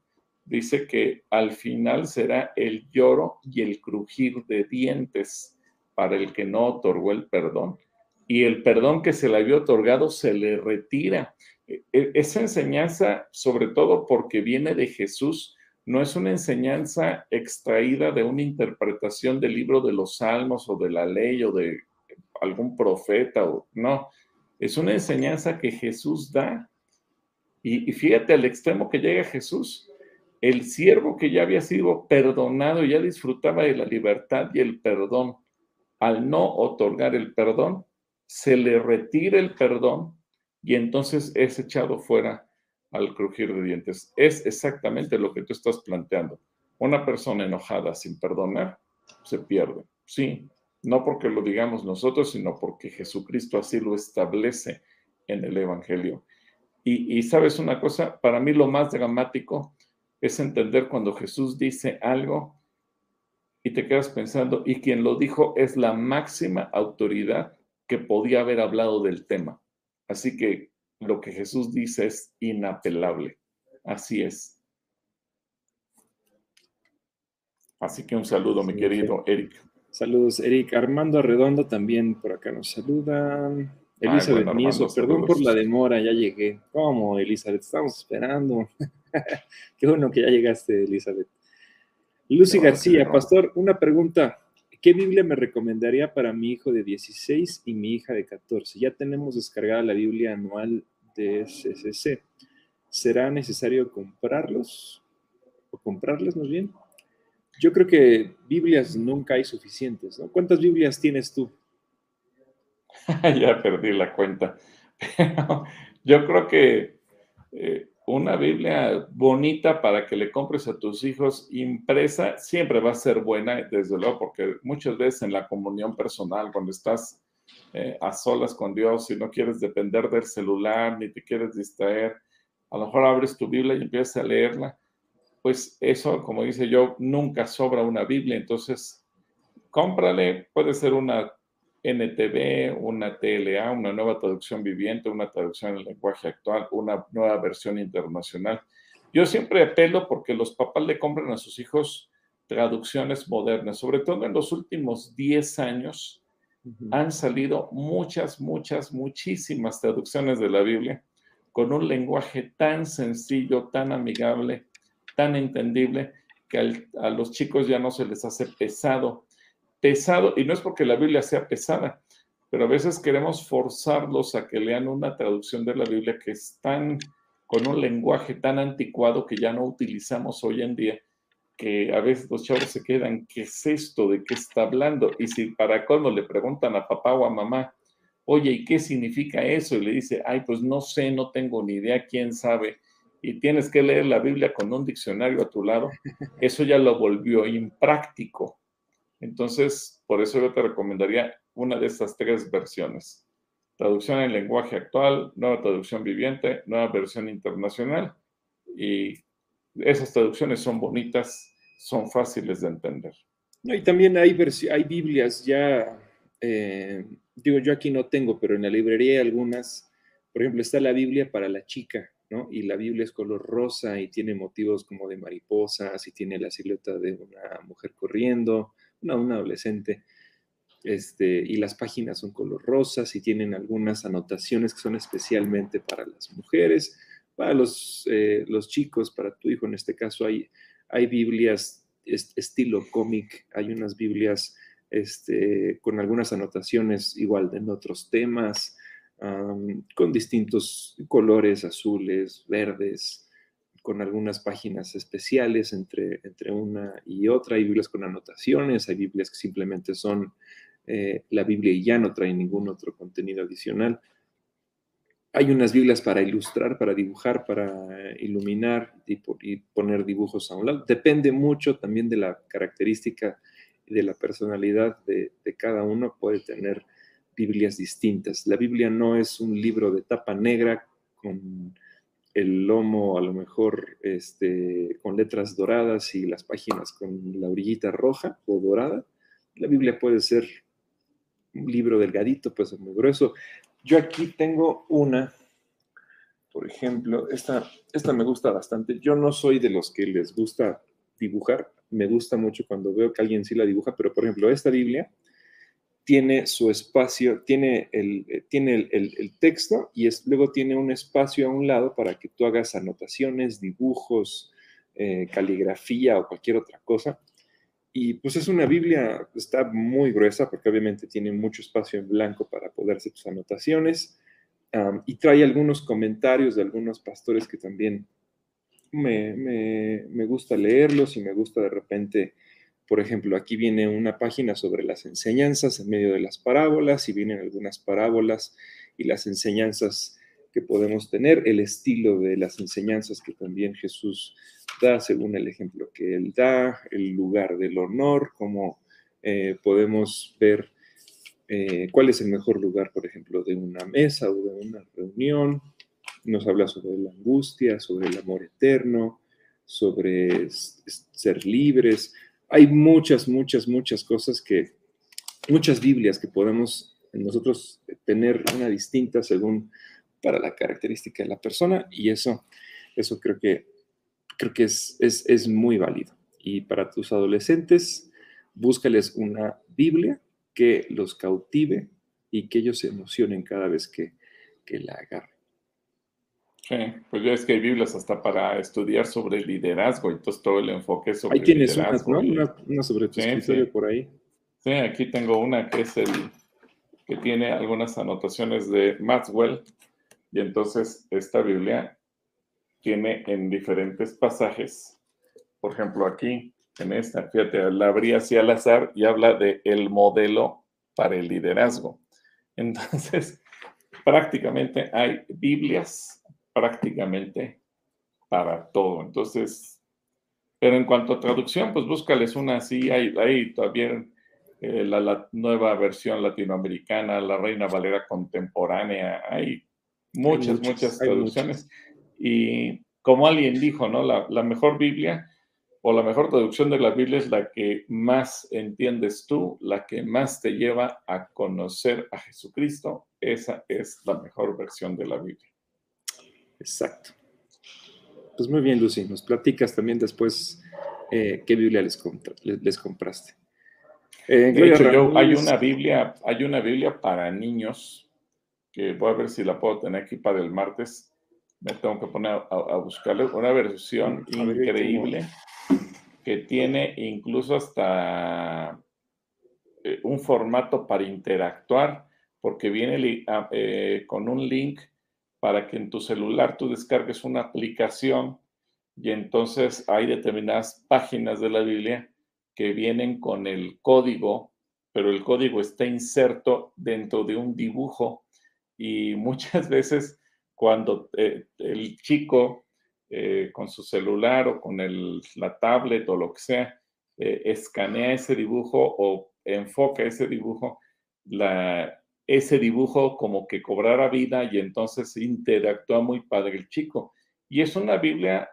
dice que al final será el lloro y el crujir de dientes para el que no otorgó el perdón y el perdón que se le había otorgado se le retira. E, e, esa enseñanza, sobre todo porque viene de Jesús, no es una enseñanza extraída de una interpretación del libro de los salmos o de la ley o de algún profeta, o, no, es una enseñanza que Jesús da. Y, y fíjate al extremo que llega Jesús. El siervo que ya había sido perdonado, ya disfrutaba de la libertad y el perdón, al no otorgar el perdón, se le retira el perdón y entonces es echado fuera al crujir de dientes. Es exactamente lo que tú estás planteando. Una persona enojada sin perdonar se pierde. Sí, no porque lo digamos nosotros, sino porque Jesucristo así lo establece en el Evangelio. Y, y sabes una cosa, para mí lo más dramático es entender cuando Jesús dice algo y te quedas pensando, y quien lo dijo es la máxima autoridad que podía haber hablado del tema. Así que lo que Jesús dice es inapelable. Así es. Así que un saludo, mi querido Eric. Saludos, Eric. Armando Arredondo también por acá nos saludan. Elizabeth perdón por la demora, ya llegué. ¿Cómo, Elizabeth? Estamos esperando. <laughs> Qué bueno que ya llegaste, Elizabeth. Lucy García, pastor, una pregunta. ¿Qué Biblia me recomendaría para mi hijo de 16 y mi hija de 14? Ya tenemos descargada la Biblia anual de SSC. ¿Será necesario comprarlos? ¿O comprarlas más bien? Yo creo que Biblias nunca hay suficientes, ¿no? ¿Cuántas Biblias tienes tú? <laughs> ya perdí la cuenta. <laughs> yo creo que eh, una Biblia bonita para que le compres a tus hijos impresa siempre va a ser buena, desde luego, porque muchas veces en la comunión personal, cuando estás eh, a solas con Dios y no quieres depender del celular ni te quieres distraer, a lo mejor abres tu Biblia y empiezas a leerla, pues eso, como dice yo, nunca sobra una Biblia, entonces cómprale, puede ser una NTV, una TLA, una nueva traducción viviente, una traducción en lenguaje actual, una nueva versión internacional. Yo siempre apelo porque los papás le compran a sus hijos traducciones modernas, sobre todo en los últimos 10 años han salido muchas, muchas, muchísimas traducciones de la Biblia con un lenguaje tan sencillo, tan amigable, tan entendible, que a los chicos ya no se les hace pesado pesado, y no es porque la Biblia sea pesada, pero a veces queremos forzarlos a que lean una traducción de la Biblia que es tan, con un lenguaje tan anticuado que ya no utilizamos hoy en día, que a veces los chavos se quedan, ¿qué es esto? ¿De qué está hablando? Y si para colmo le preguntan a papá o a mamá, oye, ¿y qué significa eso? Y le dice, ay, pues no sé, no tengo ni idea, quién sabe. Y tienes que leer la Biblia con un diccionario a tu lado, eso ya lo volvió impráctico. Entonces, por eso yo te recomendaría una de estas tres versiones. Traducción en lenguaje actual, nueva traducción viviente, nueva versión internacional. Y esas traducciones son bonitas, son fáciles de entender. y también hay, hay Biblias ya, eh, digo, yo aquí no tengo, pero en la librería hay algunas, por ejemplo, está la Biblia para la chica, ¿no? Y la Biblia es color rosa y tiene motivos como de mariposas y tiene la silueta de una mujer corriendo una, un adolescente, este, y las páginas son color rosas y tienen algunas anotaciones que son especialmente para las mujeres, para los, eh, los chicos, para tu hijo en este caso hay, hay Biblias estilo cómic, hay unas Biblias este, con algunas anotaciones igual en otros temas, con distintos colores, azules, verdes, con algunas páginas especiales entre, entre una y otra. Hay Biblias con anotaciones, hay Biblias que simplemente son eh, la Biblia y ya no traen ningún otro contenido adicional. Hay unas Biblias para ilustrar, para dibujar, para iluminar y, poner dibujos a un lado. Depende mucho también de la característica y de la personalidad de, de cada uno. Puede tener Biblias distintas. La Biblia no es un libro de tapa negra con el lomo a lo mejor este, con letras doradas y las páginas con la orillita roja o dorada. La Biblia puede ser un libro delgadito, puede ser muy grueso. Yo aquí tengo una, por ejemplo, esta, esta me gusta bastante. Yo no soy de los que les gusta dibujar, me gusta mucho cuando veo que alguien sí la dibuja, pero por ejemplo, esta Biblia tiene su espacio, tiene el, eh, tiene el, texto y luego tiene un espacio a un lado para que tú hagas anotaciones, dibujos, eh, caligrafía o cualquier otra cosa. Y pues es una Biblia, está muy gruesa porque obviamente tiene mucho espacio en blanco para poder hacer tus anotaciones. y trae algunos comentarios de algunos pastores que también me, me, me gusta leerlos y me gusta de repente por ejemplo, aquí viene una página sobre las enseñanzas en medio de las parábolas y vienen algunas parábolas y las enseñanzas que podemos tener, el estilo de las enseñanzas que también Jesús da según el ejemplo que él da, el lugar del honor, cómo eh, podemos ver eh, cuál es el mejor lugar, por ejemplo, de una mesa o de una reunión. Nos habla sobre la angustia, sobre el amor eterno, sobre ser libres, hay muchas, muchas, muchas cosas que, muchas Biblias que podemos nosotros tener una distinta según para la característica de la persona y eso, eso creo que, creo que es, es, muy válido. Y para tus adolescentes, búscales una Biblia que los cautive y que ellos se emocionen cada vez que, que la agarren. Sí, pues ya es que hay Biblias hasta para estudiar sobre liderazgo, entonces todo el enfoque sobre Ahí tienes liderazgo. unas, ¿no? Una, una sobre tu Sí, escritorio sí. por ahí. Sí, aquí tengo una que es el que tiene algunas anotaciones de Maxwell y entonces esta Biblia tiene en diferentes pasajes, por ejemplo aquí en esta, fíjate, la abrí así al azar y habla de el modelo para el liderazgo. Entonces, <laughs> prácticamente hay Biblias prácticamente para todo. Entonces, pero en cuanto a traducción, pues búscales una así, hay, hay también eh, la, la nueva versión latinoamericana, la Reina Valera contemporánea, hay muchas, muchas, traducciones. Y como alguien dijo, ¿no? La, la mejor Biblia o la mejor traducción de la Biblia es la que más entiendes tú, la que más te lleva a conocer a Jesucristo. Esa es la mejor versión de la Biblia. Exacto. Pues muy bien, Lucy. Nos platicas también después eh, qué Biblia les, contra- les, les compraste. Eh, De hecho, yo, hay una Biblia, hay una Biblia para niños que voy a ver si la puedo tener aquí para el martes. Me tengo que poner a, a buscarle una versión A ver, yo increíble que tiene incluso hasta eh, un formato para interactuar, porque viene li- a- eh, con un link para que en tu celular tú descargues una aplicación y entonces hay determinadas páginas de la Biblia que vienen con el código, pero el código está inserto dentro de un dibujo. Y muchas <laughs> veces cuando eh, el chico eh, con su celular o con el- la tablet o lo que sea, eh, escanea ese dibujo o enfoca ese dibujo, la, ese dibujo como que cobrara vida y entonces interactúa muy padre el chico. Y es una Biblia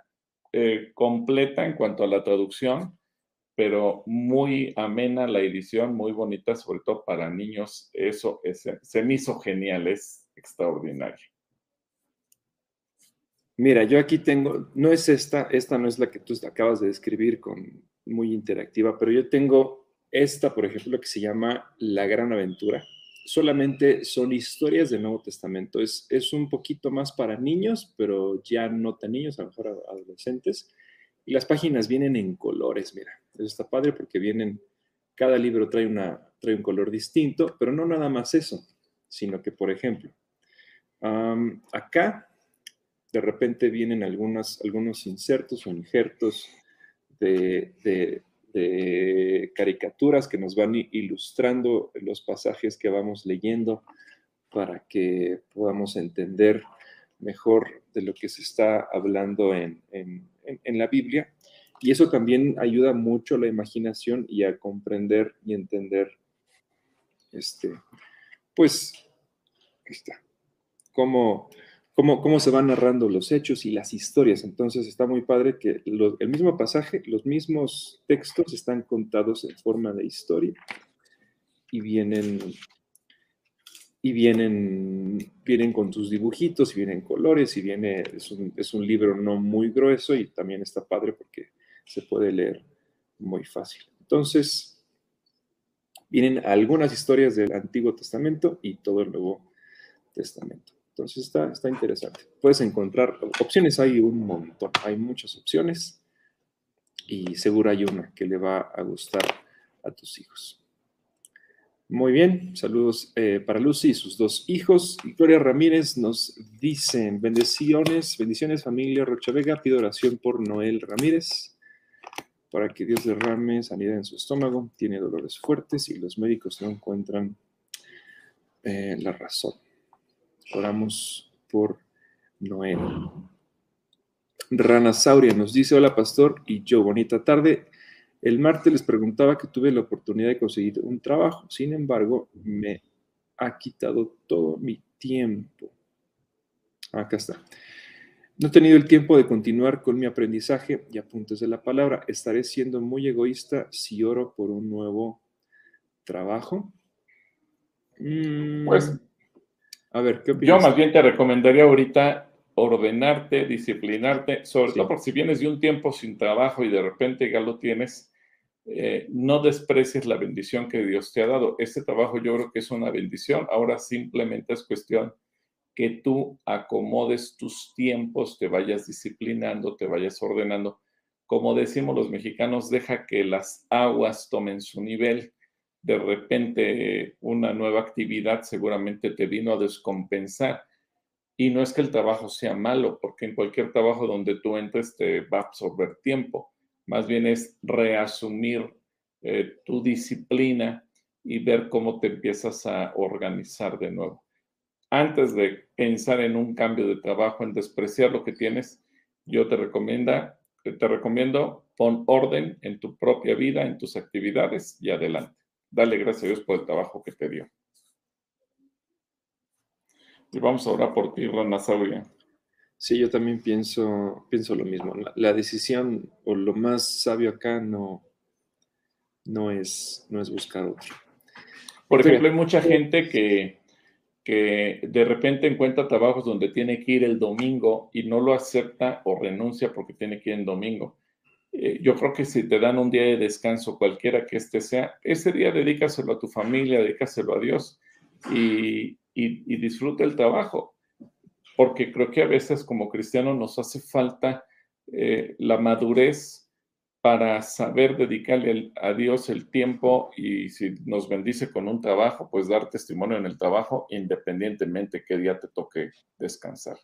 eh, completa en cuanto a la traducción, pero muy amena la edición, muy bonita, sobre todo para niños. Eso es- se me hizo genial, es extraordinario. Mira, yo aquí tengo, no es esta, esta no es la que tú acabas de describir con muy interactiva, pero yo tengo esta, por ejemplo, que se llama La Gran Aventura. Solamente son historias del Nuevo Testamento. Es, es un poquito más para niños, pero ya no tan niños, a lo mejor adolescentes. Y las páginas vienen en colores, mira. Eso está padre porque vienen, cada libro trae, una, trae un color distinto, pero no nada más eso, sino que, por ejemplo, acá de repente vienen algunas, algunos insertos o injertos de, de- de caricaturas que nos van ilustrando los pasajes que vamos leyendo para que podamos entender mejor de lo que se está hablando en, en- en- la Biblia. Y eso también ayuda mucho a la imaginación y a comprender y entender, este, pues, está, cómo, cómo, se van narrando los hechos y las historias. Entonces está muy padre que el mismo pasaje, los mismos textos están contados en forma de historia y vienen y vienen, vienen con sus dibujitos, y vienen colores, y viene, es un, es un libro no muy grueso y también está padre porque se puede leer muy fácil. Entonces, vienen algunas historias del Antiguo Testamento y todo el Nuevo Testamento. Entonces está, interesante. Puedes encontrar opciones, hay un montón, hay muchas opciones y seguro hay una que le va a gustar a tus hijos. Muy bien, saludos eh, para Lucy y sus dos hijos. Gloria Ramírez nos dicen, bendiciones, bendiciones familia Rocha Vega, pido oración por Noel Ramírez para que Dios derrame sanidad en su estómago, tiene dolores fuertes y los médicos no encuentran eh, la razón. Oramos por Noel. Rana Sauria nos dice, hola pastor y yo, bonita tarde. El martes les preguntaba que tuve la oportunidad de conseguir un trabajo, sin embargo, me ha quitado todo mi tiempo. Acá está. No he tenido el tiempo de continuar con mi aprendizaje y apuntes de la palabra. Estaré siendo muy egoísta si oro por un nuevo trabajo. Mm, Pues a ver, ¿qué Yo opinas? más bien te recomendaría ahorita ordenarte, disciplinarte, sobre Sí. todo porque si vienes de un tiempo sin trabajo y de repente ya lo tienes, eh, no desprecies la bendición que Dios te ha dado. Este trabajo yo creo que es una bendición. Ahora simplemente es cuestión que tú acomodes tus tiempos, te vayas disciplinando, te vayas ordenando. Como decimos los mexicanos, deja que las aguas tomen su nivel. De repente una nueva actividad seguramente te vino a descompensar. Y no es que el trabajo sea malo, porque en cualquier trabajo donde tú entres te va a absorber tiempo. Más bien es reasumir eh, tu disciplina y ver cómo te empiezas a organizar de nuevo. Antes de pensar en un cambio de trabajo, en despreciar lo que tienes, yo te recomienda, te recomiendo pon orden en tu propia vida, en tus actividades y adelante. Dale gracias a Dios por el trabajo que te dio. Y vamos a orar por ti, Rana Sauria. Sí, yo también pienso, pienso lo mismo. La, decisión o lo más sabio acá no, no, es, no es buscar otro. Por ejemplo, hay mucha gente que, que de repente encuentra trabajos donde tiene que ir el domingo y no lo acepta o renuncia porque tiene que ir el domingo. Eh, yo creo que si te dan un día de descanso, cualquiera que este sea, ese día dedícaselo a tu familia, dedícaselo a Dios y, y, disfruta el trabajo. Porque creo que a veces como cristianos nos hace falta eh, la madurez para saber dedicarle a Dios el tiempo y si nos bendice con un trabajo, pues dar testimonio en el trabajo independientemente qué día te toque descansar.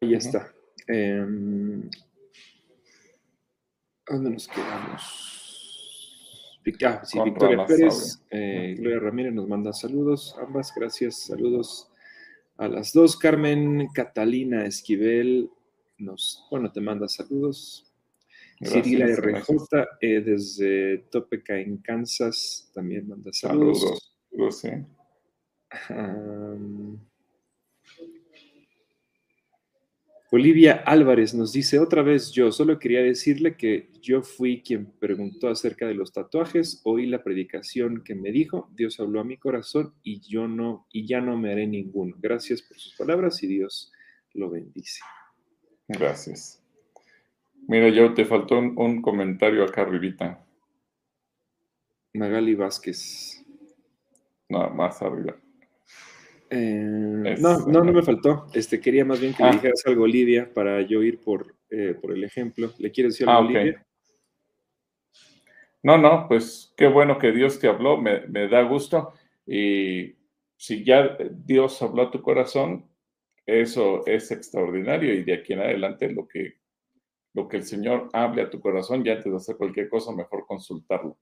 Ahí está. Em, ¿Dónde nos quedamos? Ah, sí, Victoria Pérez, eh, Gloria Ramírez nos manda saludos, ambas, gracias, saludos a las dos, Carmen Catalina Esquivel, nos, bueno, te manda saludos. Cirila RJ eh, desde Topeka en Kansas también manda saludos. Saludos. Olivia Álvarez nos dice otra vez yo, solo quería decirle que yo fui quien preguntó acerca de los tatuajes, oí la predicación que me dijo, Dios habló a mi corazón y yo no, y ya no me haré ninguno. Gracias por sus palabras y Dios lo bendice. Gracias. Mira, yo te faltó un, comentario acá arribita. Magali Vázquez. No, más arriba. Eh, no, no, no me faltó. Este, quería más bien que le ah. dijeras algo, Lidia, para yo ir por, eh, por el ejemplo. ¿Le quieres decir algo, ah, Lidia? No, no, pues qué bueno que Dios te habló, me, me da gusto. Y si ya Dios habló a tu corazón, eso es extraordinario y de aquí en adelante lo que, lo que el Señor hable a tu corazón, ya antes de hacer cualquier cosa, mejor consultarlo.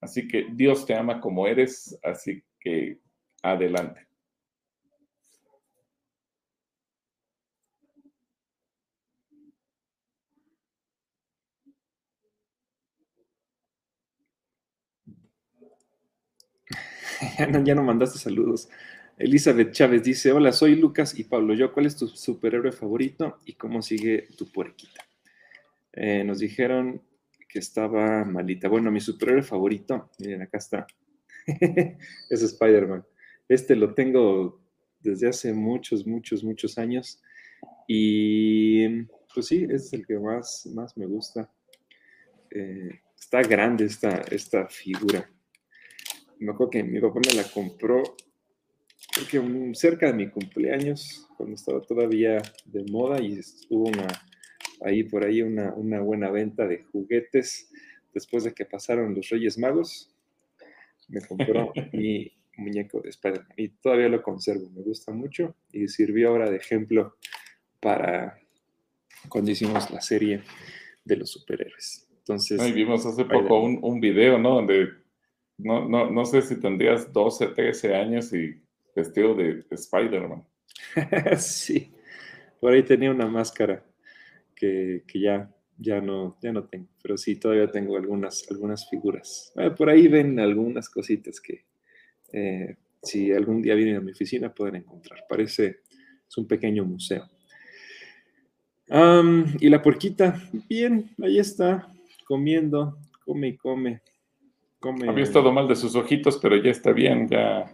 Así que Dios te ama como eres, así que adelante. <laughs> ya no mandaste saludos. Elizabeth Chávez dice, hola, soy Lucas y Pablo. Yo, ¿cuál es tu superhéroe favorito y cómo sigue tu puerquita? Eh, nos dijeron que estaba malita. Bueno, mi superhéroe favorito, miren, acá está. <laughs> es Spider-Man. Este lo tengo desde hace muchos, muchos, muchos años. Y pues sí, es el que más, más me gusta. Eh, está grande esta, esta figura. Me acuerdo que mi papá me la compró porque cerca de mi cumpleaños, cuando estaba todavía de moda y hubo una, ahí por ahí una, buena venta de juguetes, después de que pasaron los Reyes Magos, me compró <laughs> mi muñeco de spider y todavía lo conservo, me gusta mucho y sirvió ahora de ejemplo para cuando hicimos la serie de los superhéroes. Entonces, vimos hace poco un, un, video, ¿no? Donde no, no, no sé si tendrías 12, 13 años y vestido de, Spider-Man. <laughs> sí, por ahí tenía una máscara que, ya, ya, no, ya no tengo, pero sí, todavía tengo algunas, algunas figuras. Eh, por ahí ven algunas cositas que eh, si algún día vienen a mi oficina pueden encontrar. Parece, es un pequeño museo. y la puerquita, bien, ahí está, comiendo, come y come. Come. Había estado mal de sus ojitos, pero ya está bien, ya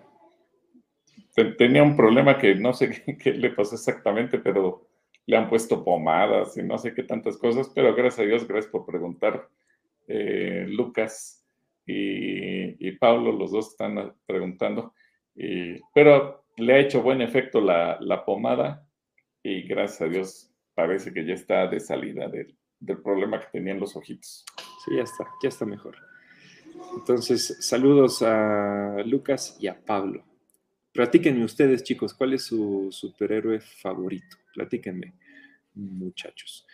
tenía un problema que no sé <laughs> qué, le pasó exactamente, pero le han puesto pomadas y no sé qué tantas cosas, pero gracias a Dios, gracias por preguntar, eh, Lucas y, Pablo, los dos están preguntando. pero le ha hecho buen efecto la, pomada y gracias a Dios parece que ya está de salida del, del problema que tenía en los ojitos. Sí, ya está, ya está mejor. Entonces, saludos a Lucas y a Pablo. Platíquenme ustedes, chicos, ¿cuál es su superhéroe favorito? Platíquenme, muchachos.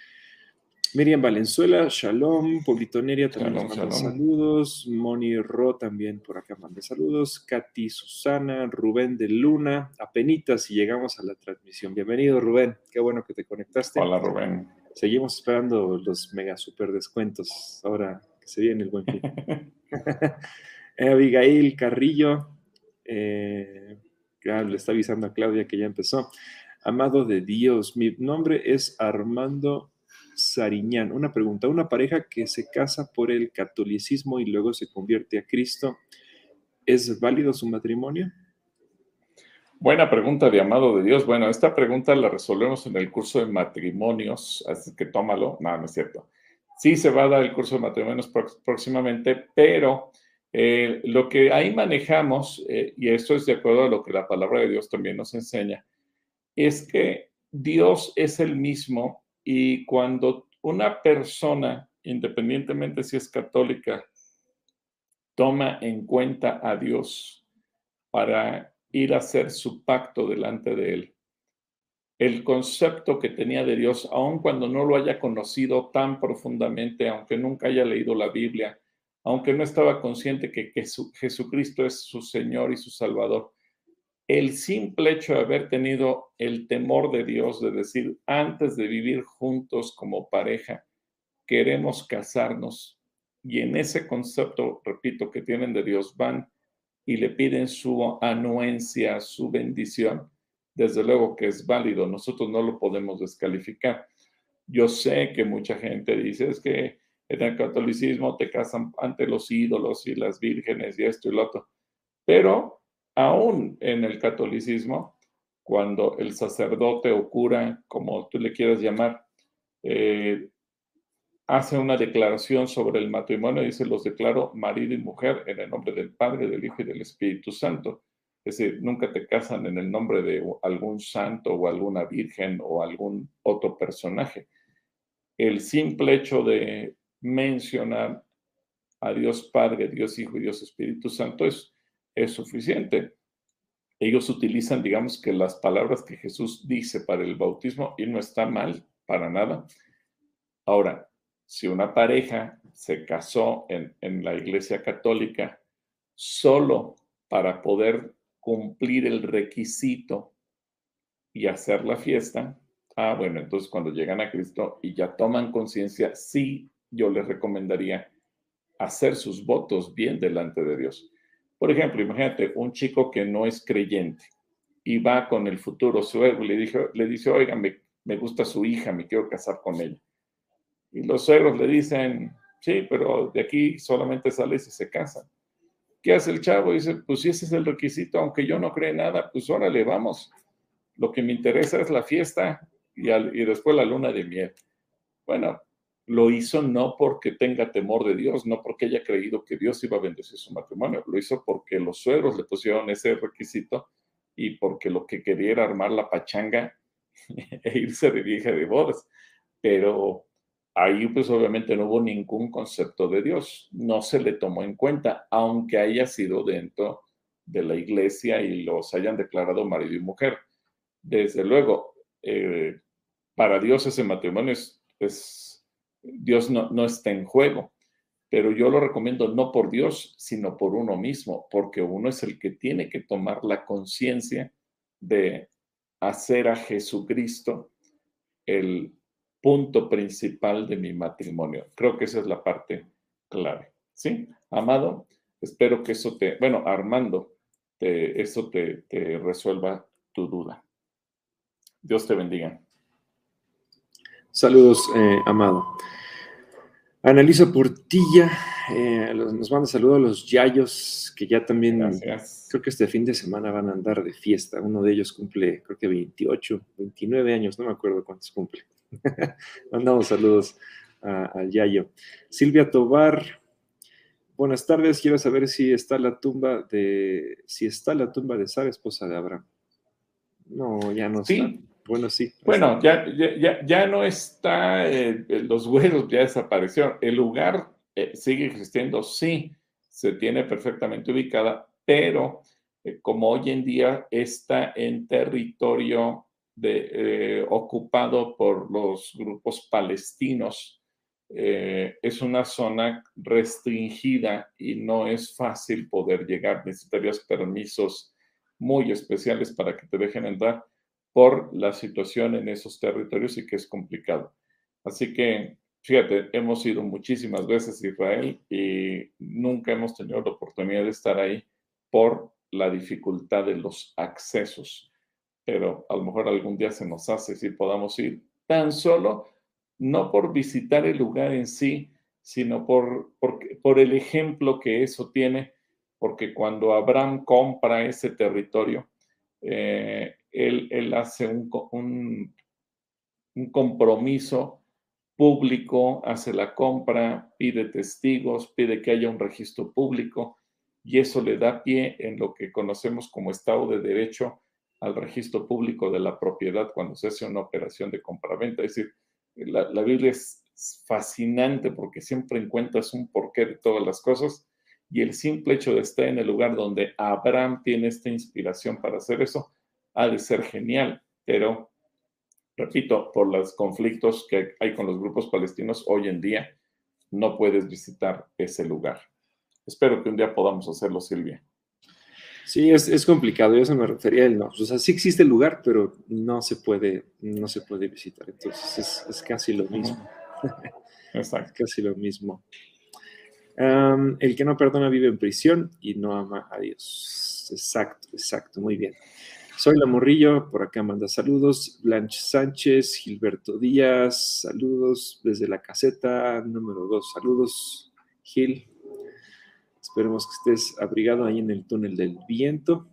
Miriam Valenzuela, Shalom, Poblito Neria también manda saludos, Moni Ro también por acá manda saludos, Katy Susana, Rubén de Luna, apenitas y llegamos a la transmisión. Bienvenido Rubén, qué bueno que te conectaste. Hola Rubén. Seguimos esperando los mega super descuentos ahora que se viene el buen fin. Abigail Carrillo, eh, le está avisando a Claudia que ya empezó. Amado de Dios, mi nombre es Armando Sariñán. Una pregunta, una pareja que se casa por el catolicismo y luego se convierte a Cristo, ¿es válido su matrimonio? Buena pregunta de Amado de Dios. Bueno, esta pregunta la resolvemos en el curso de matrimonios, así que tómalo. No, no es cierto. Sí se va a dar el curso de matrimonios próximamente, pero eh, lo que ahí manejamos, eh, y esto es de acuerdo a lo que la palabra de Dios también nos enseña, es que Dios es el mismo y cuando una persona, independientemente si es católica, toma en cuenta a Dios para ir a hacer su pacto delante de Él, el concepto que tenía de Dios, aun cuando no lo haya conocido tan profundamente, aunque nunca haya leído la Biblia, aunque no estaba consciente que, Jesucristo es su Señor y su Salvador, el simple hecho de haber tenido el temor de Dios, de decir, antes de vivir juntos como pareja, queremos casarnos. Y en ese concepto, repito, que tienen de Dios, van y le piden su anuencia, su bendición. Desde luego que es válido, nosotros no lo podemos descalificar. Yo sé que mucha gente dice, es que en el catolicismo te casan ante los ídolos y las vírgenes y esto y lo otro. Pero aún en el catolicismo, cuando el sacerdote o cura, como tú le quieras llamar, eh, hace una declaración sobre el matrimonio, dice, los declaro marido y mujer en el nombre del Padre, del Hijo y del Espíritu Santo. Es decir, nunca te casan en el nombre de algún santo o alguna virgen o algún otro personaje. El simple hecho de mencionar a Dios Padre, Dios Hijo y Dios Espíritu Santo es es suficiente. Ellos utilizan, digamos que las palabras que Jesús dice para el bautismo y no está mal para nada. Ahora, si una pareja se casó en, en la iglesia católica solo para poder cumplir el requisito y hacer la fiesta, ah, bueno, entonces cuando llegan a Cristo y ya toman conciencia, sí, yo les recomendaría hacer sus votos bien delante de Dios. Por ejemplo, imagínate un chico que no es creyente y va con el futuro suegro y le, dijo, le dice, oiga, me, me gusta su hija, me quiero casar con ella. Y los suegros le dicen, sí, pero de aquí solamente sale si se casan. ¿Qué hace el chavo? Dice, pues si ese es el requisito, aunque yo no cree nada, pues órale, vamos. Lo que me interesa es la fiesta y, y después la luna de miel. Bueno, lo hizo no porque tenga temor de Dios, no porque haya creído que Dios iba a bendecir su matrimonio, lo hizo porque los suegros le pusieron ese requisito y porque lo que quería era armar la pachanga <laughs> e irse de vieja de bodas. Pero ahí pues obviamente no hubo ningún concepto de Dios, no se le tomó en cuenta, aunque haya sido dentro de la iglesia y los hayan declarado marido y mujer. Desde luego, eh, para Dios ese matrimonio es Dios no, está en juego, pero yo lo recomiendo no por Dios, sino por uno mismo, porque uno es el que tiene que tomar la conciencia de hacer a Jesucristo el punto principal de mi matrimonio. Creo que esa es la parte clave. ¿Sí? Amado, espero que eso te, bueno, Armando, eso te, te resuelva tu duda. Dios te bendiga. Saludos, eh, Amado. Analizo Portilla eh, nos manda saludos a los Yayos, que ya también creo que este fin de semana van a andar de fiesta. Uno de ellos cumple, creo que 28, 29 años, no me acuerdo cuántos cumple. <laughs> Mandamos saludos al Yayo. Silvia Tobar, buenas tardes, quiero saber si está la tumba de, si está la tumba de Sara, esposa de Abraham. No, ya no sí. está. Bueno, sí. Bueno, ya, ya, ya, no está, eh, los huesos ya desaparecieron. El lugar eh, sigue existiendo, sí, se tiene perfectamente ubicada, pero eh, como hoy en día está en territorio ocupado por los grupos palestinos, es una zona restringida y no es fácil poder llegar. Necesitarías permisos muy especiales para que te dejen entrar por la situación en esos territorios y que es complicado. Así que, fíjate, hemos ido muchísimas veces a Israel y nunca hemos tenido la oportunidad de estar ahí por la dificultad de los accesos. Pero a lo mejor algún día se nos hace si podamos ir tan solo, no por visitar el lugar en sí, sino por, por, por el ejemplo que eso tiene, porque cuando Abraham compra ese territorio, eh, él, hace un, compromiso público, hace la compra, pide testigos, pide que haya un registro público y eso le da pie en lo que conocemos como Estado de Derecho al registro público de la propiedad cuando se hace una operación de compraventa. Es decir, la, la Biblia es fascinante porque siempre encuentras un porqué de todas las cosas y el simple hecho de estar en el lugar donde Abraham tiene esta inspiración para hacer eso, ha de ser genial, pero repito, por los conflictos que hay con los grupos palestinos hoy en día, no puedes visitar ese lugar. Espero que un día podamos hacerlo, Silvia. Sí, es, complicado, yo se me refería al no. O sea, sí existe el lugar, pero no se puede, no se puede visitar. Entonces es, <laughs> casi lo mismo. Exacto. casi lo mismo. El que no perdona vive en prisión y no ama a Dios. Exacto, exacto, muy bien. Soy la Morrillo, por acá manda saludos. Blanche Sánchez, Gilberto Díaz, saludos desde la caseta número 2. Saludos, Gil. Esperemos que estés abrigado ahí en el túnel del viento.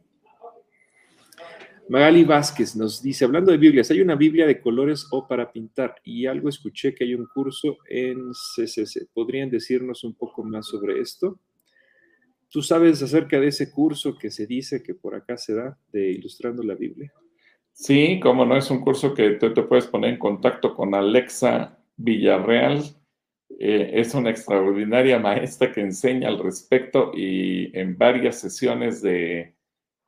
Magali Vázquez nos dice, hablando de Biblias, hay una Biblia de colores o para pintar y algo escuché que hay un curso en CCC. ¿Podrían decirnos un poco más sobre esto? ¿Tú sabes acerca de ese curso que se dice que por acá se da de Ilustrando la Biblia? Sí, como no es un curso que tú te puedes poner en contacto con Alexa Villarreal. Eh, es una extraordinaria maestra que enseña al respecto y en varias sesiones de,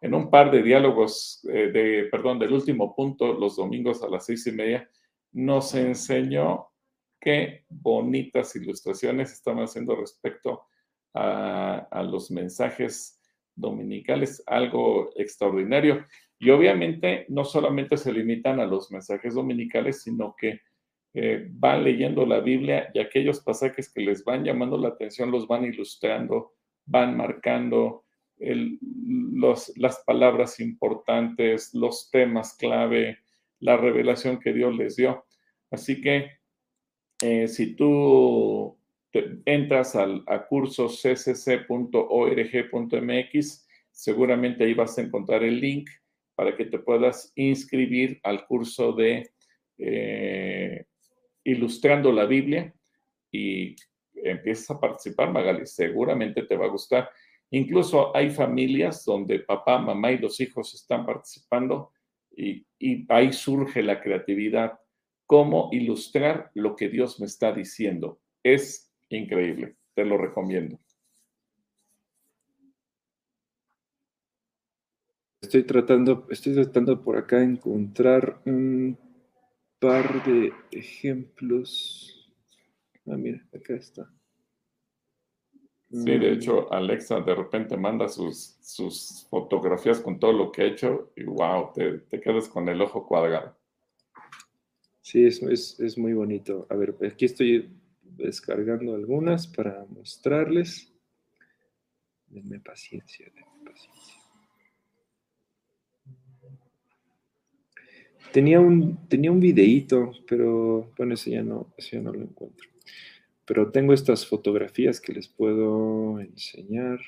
en un par de diálogos, eh, perdón, del último punto, los domingos a las seis y media, nos enseñó qué bonitas ilustraciones estamos haciendo respecto a, los mensajes dominicales, algo extraordinario. Y obviamente no solamente se limitan a los mensajes dominicales, sino que eh, van leyendo la Biblia y aquellos pasajes que les van llamando la atención los van ilustrando, van marcando los, las palabras importantes, los temas clave, la revelación que Dios les dio. Así que eh, si tú entras al, a cursosccc.org.mx, seguramente ahí vas a encontrar el link para que te puedas inscribir al curso de eh, Ilustrando la Biblia y empiezas a participar, Magali, seguramente te va a gustar. Incluso hay familias donde papá, mamá y los hijos están participando y, ahí surge la creatividad, cómo ilustrar lo que Dios me está diciendo. Es increíble, te lo recomiendo. Estoy tratando, estoy tratando por acá encontrar un par de ejemplos. Ah, mira, acá está. Sí, de hecho, Alexa de repente manda sus, sus fotografías con todo lo que ha hecho y wow, te, te quedas con el ojo cuadrado. Sí, es, es, es muy bonito. A ver, aquí estoy descargando algunas para mostrarles. Denme paciencia, denme paciencia. Tenía un, tenía un videíto, pero bueno, ese ya, no, ese ya no lo encuentro. Pero tengo estas fotografías que les puedo enseñar.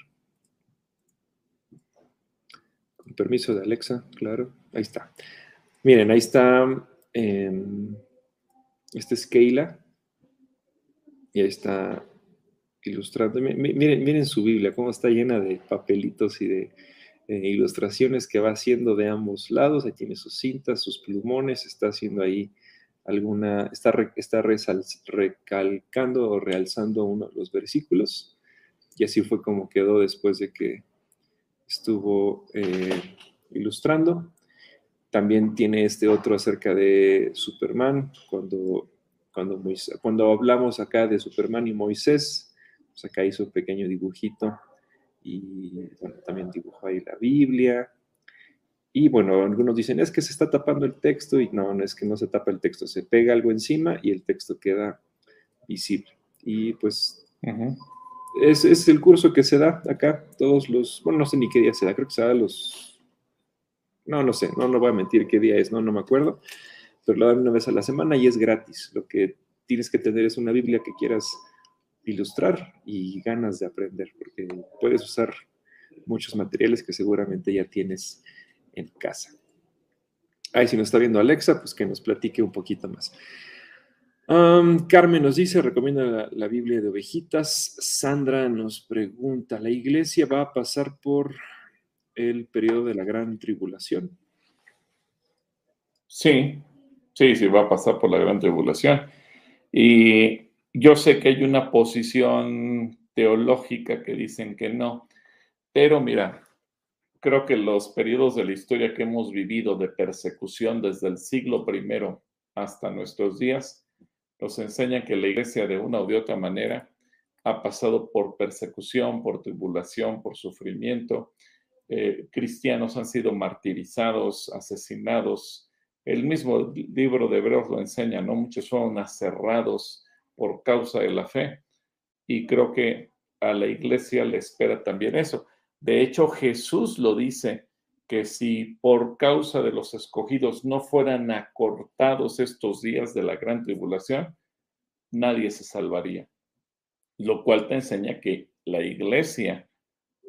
Con permiso de Alexa, claro. Ahí está. Miren, ahí está. Eh, este es Keila y ahí está ilustrando. Miren, miren su Biblia, cómo está llena de papelitos y de ilustraciones que va haciendo de ambos lados. Ahí tiene sus cintas, sus plumones, está haciendo ahí alguna, está, está recalcando o realzando uno de los versículos. Y así fue como quedó después de que estuvo eh, ilustrando. También tiene este otro acerca de Superman, cuando, cuando, cuando hablamos acá de Superman y Moisés, pues acá hizo un pequeño dibujito y bueno, también dibujó ahí la Biblia. Y bueno, algunos dicen, es que se está tapando el texto y no, no es que no se tapa el texto, se pega algo encima y el texto queda visible. Y pues es, es, el curso que se da acá, todos los, bueno, no sé ni qué día se da, creo que se da los, no, no sé, no, no voy a mentir qué día es, no, no me acuerdo, pero lo dan una vez a la semana y es gratis. Lo que tienes que tener es una Biblia que quieras ilustrar y ganas de aprender, porque puedes usar muchos materiales que seguramente ya tienes en casa. Ahí si nos está viendo Alexa, pues que nos platique un poquito más. Carmen nos dice, recomienda la, Biblia de ovejitas. Sandra nos pregunta, ¿la iglesia va a pasar por el periodo de la gran tribulación? Sí, sí, sí, va a pasar por la gran tribulación. Y yo sé que hay una posición teológica que dicen que no, pero mira, creo que los periodos de la historia que hemos vivido de persecución desde el siglo I hasta nuestros días nos enseñan que la iglesia de una u de otra manera ha pasado por persecución, por tribulación, por sufrimiento. Eh, cristianos han sido martirizados, asesinados. El mismo libro de Hebreos lo enseña, ¿no? Muchos fueron aserrados, por causa de la fe. Y creo que a la iglesia le espera también eso. De hecho, Jesús lo dice, que si por causa de los escogidos no fueran acortados estos días de la gran tribulación, nadie se salvaría. Lo cual te enseña que la iglesia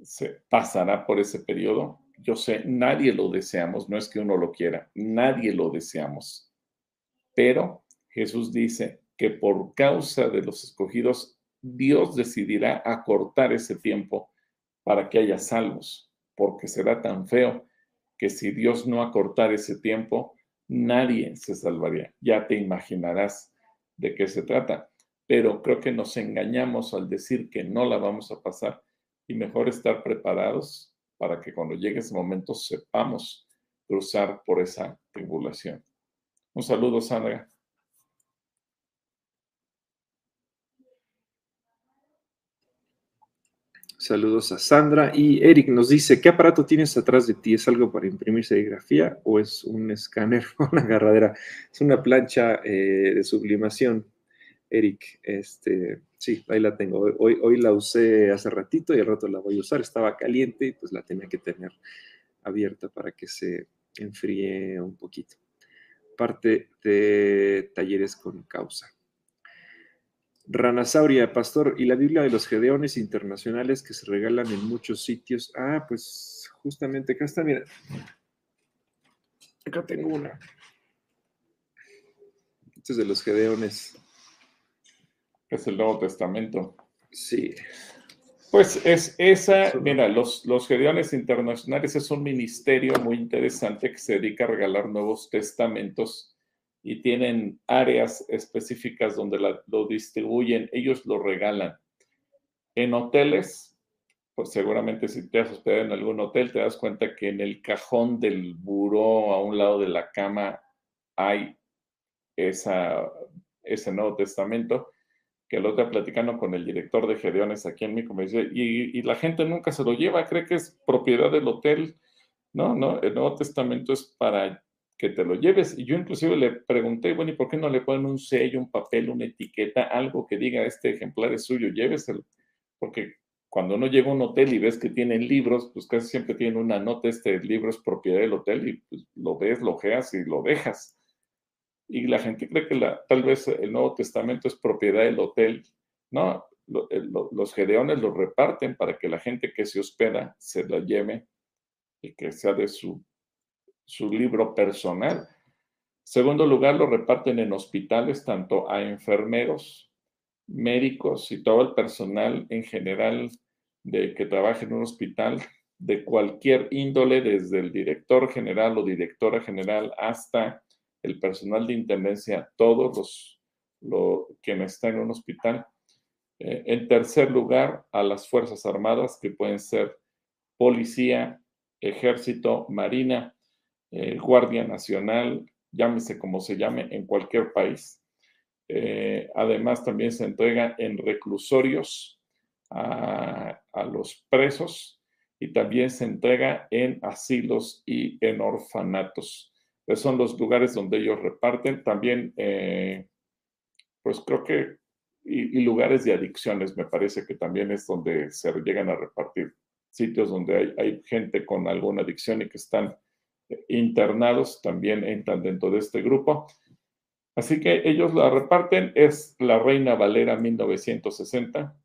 se pasará por ese periodo. Yo sé, nadie lo deseamos, no es que uno lo quiera, nadie lo deseamos. Pero Jesús dice, que por causa de los escogidos, Dios decidirá acortar ese tiempo para que haya salvos, porque será tan feo que si Dios no acortar ese tiempo, nadie se salvaría. Ya te imaginarás de qué se trata. Pero creo que nos engañamos al decir que no la vamos a pasar y mejor estar preparados para que cuando llegue ese momento sepamos cruzar por esa tribulación. Un saludo, Sandra. Saludos a Sandra. Y Eric nos dice, ¿qué aparato tienes atrás de ti? ¿Es algo para imprimir serigrafía o es un escáner o <laughs> una agarradera? Es una plancha eh, de sublimación, Eric. Este, sí, ahí la tengo. Hoy, hoy la usé hace ratito y al rato la voy a usar. Estaba caliente y pues la tenía que tener abierta para que se enfríe un poquito. Parte de talleres con causa. Ranasauria, pastor, y la Biblia de los Gedeones internacionales que se regalan en muchos sitios. Ah, pues justamente acá está, mira. Acá tengo una. Este es de los Gedeones. Es el Nuevo Testamento. Sí. Pues es esa, mira, los, los Gedeones Internacionales es un ministerio muy interesante que se dedica a regalar nuevos testamentos y tienen áreas específicas donde lo distribuyen, ellos lo regalan. En hoteles, pues seguramente si te has hospedado en algún hotel, te das cuenta que en el cajón del buró a un lado de la cama hay ese Nuevo Testamento, que el otro platicando con el director de Gedeones aquí en mi me dice, y, y, la gente nunca se lo lleva, cree que es propiedad del hotel. No, no, el Nuevo Testamento es para que te lo lleves. Y yo inclusive le pregunté, bueno, ¿y por qué no le ponen un sello, un papel, una etiqueta, algo que diga este ejemplar es suyo, lléveselo? Porque cuando uno llega a un hotel y ves que tienen libros, pues casi siempre tienen una nota, este libro es propiedad del hotel y pues, lo ves, lo geas y lo dejas. Y la gente cree que la, tal vez el Nuevo Testamento es propiedad del hotel. No, los gedeones lo reparten para que la gente que se hospeda se lo lleve y que sea de su su libro personal. Segundo lugar, lo reparten en hospitales tanto a enfermeros médicos y todo el personal en general de que trabaja en un hospital de cualquier índole, desde el director general o directora general hasta el personal de intendencia, todos los, los quienes están en un hospital. Eh, en tercer lugar, a las Fuerzas Armadas, que pueden ser policía, ejército, marina, eh, Guardia Nacional, llámese como se llame, en cualquier país. Eh, además, también se entrega en reclusorios a, los presos y también se entrega en asilos y en orfanatos. Esos son los lugares donde ellos reparten. También, eh, pues creo que, y, lugares de adicciones, me parece que también es donde se llegan a repartir. Sitios donde hay, hay gente con alguna adicción y que están internados, también entran dentro de este grupo. Así que ellos la reparten, es la Reina Valera 1960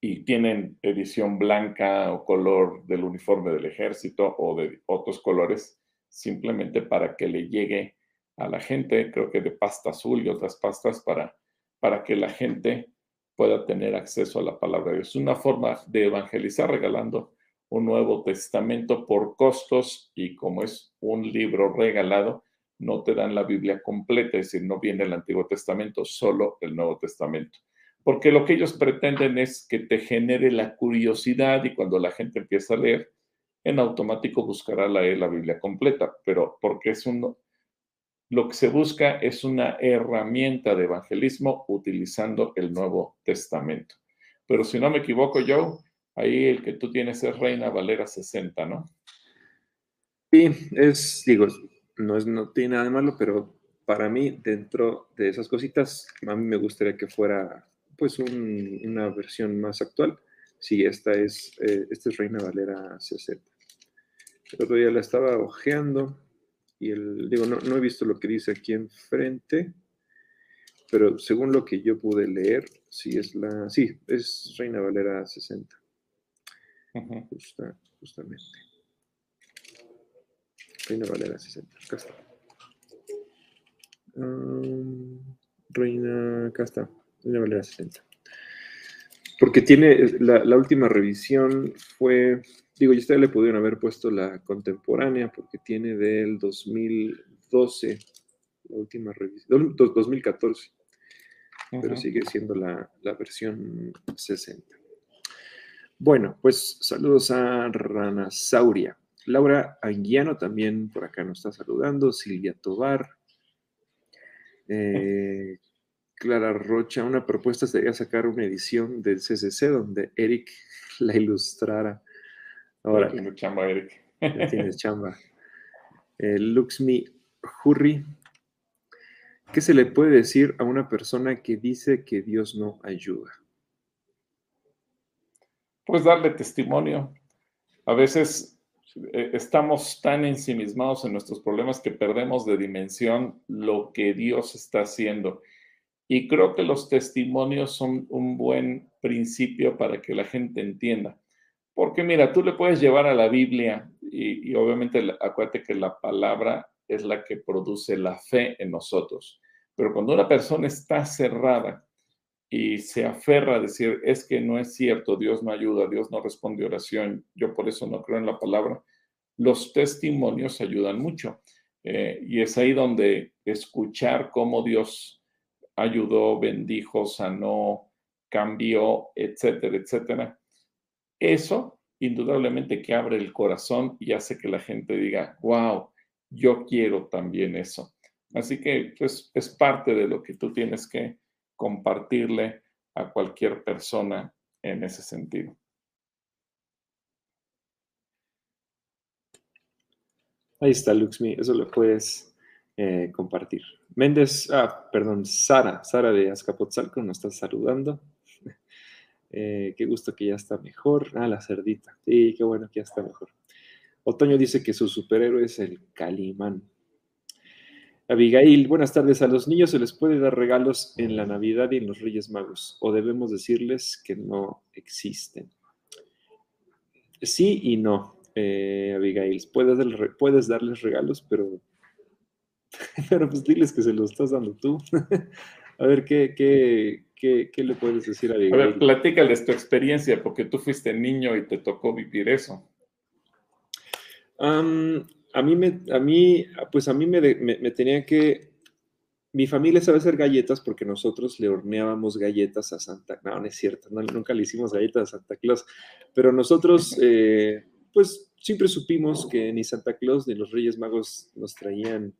y tienen edición blanca o color del uniforme del ejército o de otros colores, simplemente para que le llegue a la gente, creo que de pasta azul y otras pastas, para, para que la gente pueda tener acceso a la palabra de Dios. Es una forma de evangelizar regalando un Nuevo Testamento por costos y como es un libro regalado, no te dan la Biblia completa, es decir, no viene el Antiguo Testamento, solo el Nuevo Testamento porque lo que ellos pretenden es que te genere la curiosidad y cuando la gente empieza a leer, en automático buscará leer la Biblia completa, pero porque es un, lo que se busca es una herramienta de evangelismo utilizando el Nuevo Testamento. Pero si no me equivoco, Joe, ahí el que tú tienes es Reina Valera 60, ¿no? Sí, es, digo, no, es, no tiene nada de malo, pero para mí, dentro de esas cositas, a mí me gustaría que fuera pues una versión más actual. Sí, esta es, eh, esta es Reina Valera 60. El otro día la estaba ojeando y el, digo, no, no he visto lo que dice aquí enfrente, pero según lo que yo pude leer, sí es la, sí, es Reina Valera 60. Justamente. Reina Valera 60. Acá está. Mm, Reina, acá está. Valera 60. Porque tiene, la, última revisión fue, digo, ya ustedes le pudieron haber puesto la contemporánea porque tiene del 2012, la última revisión, 2014, pero sigue siendo la, la versión 60. Bueno, pues saludos a Ranasauria. Laura Anguiano también por acá nos está saludando. Silvia Tobar. Eh, Clara Rocha, una propuesta sería sacar una edición del CCC donde Eric <laughs> la ilustrara. Ahora, tiene chamba, Eric. <laughs> tienes chamba. Eh, Luxmi Hurri, ¿qué se le puede decir a una persona que dice que Dios no ayuda? Pues darle testimonio. A veces eh, estamos tan ensimismados en nuestros problemas que perdemos de dimensión lo que Dios está haciendo. Y creo que los testimonios son un buen principio para que la gente entienda. Porque mira, tú le puedes llevar a la Biblia y, obviamente acuérdate que la palabra es la que produce la fe en nosotros. Pero cuando una persona está cerrada y se aferra a decir, es que no es cierto, Dios no ayuda, Dios no responde oración, yo por eso no creo en la palabra, los testimonios ayudan mucho. Eh, y es ahí donde escuchar cómo Dios ayudó, bendijo, sanó, cambió, etcétera, etcétera. Eso indudablemente que abre el corazón y hace que la gente diga, wow, yo quiero también eso. Así que pues, es parte de lo que tú tienes que compartirle a cualquier persona en ese sentido. Ahí está, Luxmi, eso lo puedes eh, compartir. Méndez, ah, perdón, Sara, Sara de Azcapotzalco nos está saludando. <laughs> Eh, qué gusto que ya está mejor. Ah, la cerdita. Sí, qué bueno que ya está mejor. Otoño dice que su superhéroe es el Calimán. Abigail, buenas tardes. A los niños se les puede dar regalos en la Navidad y en los Reyes Magos, o debemos decirles que no existen. Sí y no, eh, Abigail. Puedes, puedes darles regalos, pero <laughs> Pero pues diles que se lo estás dando tú. <laughs> a ver qué, ¿Qué, le puedes decir a Abigail? A ver, platícales tu experiencia, porque tú fuiste niño y te tocó vivir eso. A mí, me, a mí, pues a mí me, me, tenía que mi familia sabe hacer galletas porque nosotros le horneábamos galletas a Santa Claus. No, no es cierto, nunca le hicimos galletas a Santa Claus, pero nosotros, <laughs> eh, pues siempre supimos que ni Santa Claus ni los Reyes Magos nos traían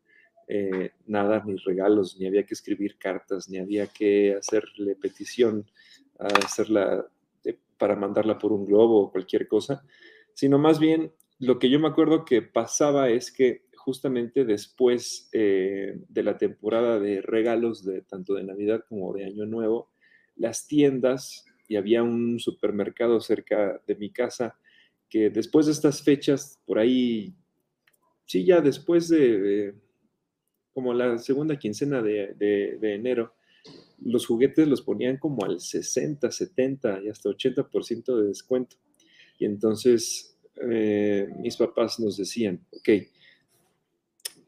eh, nada, ni regalos, ni había que escribir cartas, ni había que hacerle petición, hacerla para mandarla por un globo o cualquier cosa, sino más bien lo que yo me acuerdo que pasaba es que justamente después eh, de la temporada de regalos de tanto de Navidad como de Año Nuevo, las tiendas y había un supermercado cerca de mi casa que después de estas fechas, por ahí, sí, ya después de como la segunda quincena de, enero, los juguetes los ponían como al 60, 70 y hasta 80% de descuento. Y entonces eh, mis papás nos decían, ok,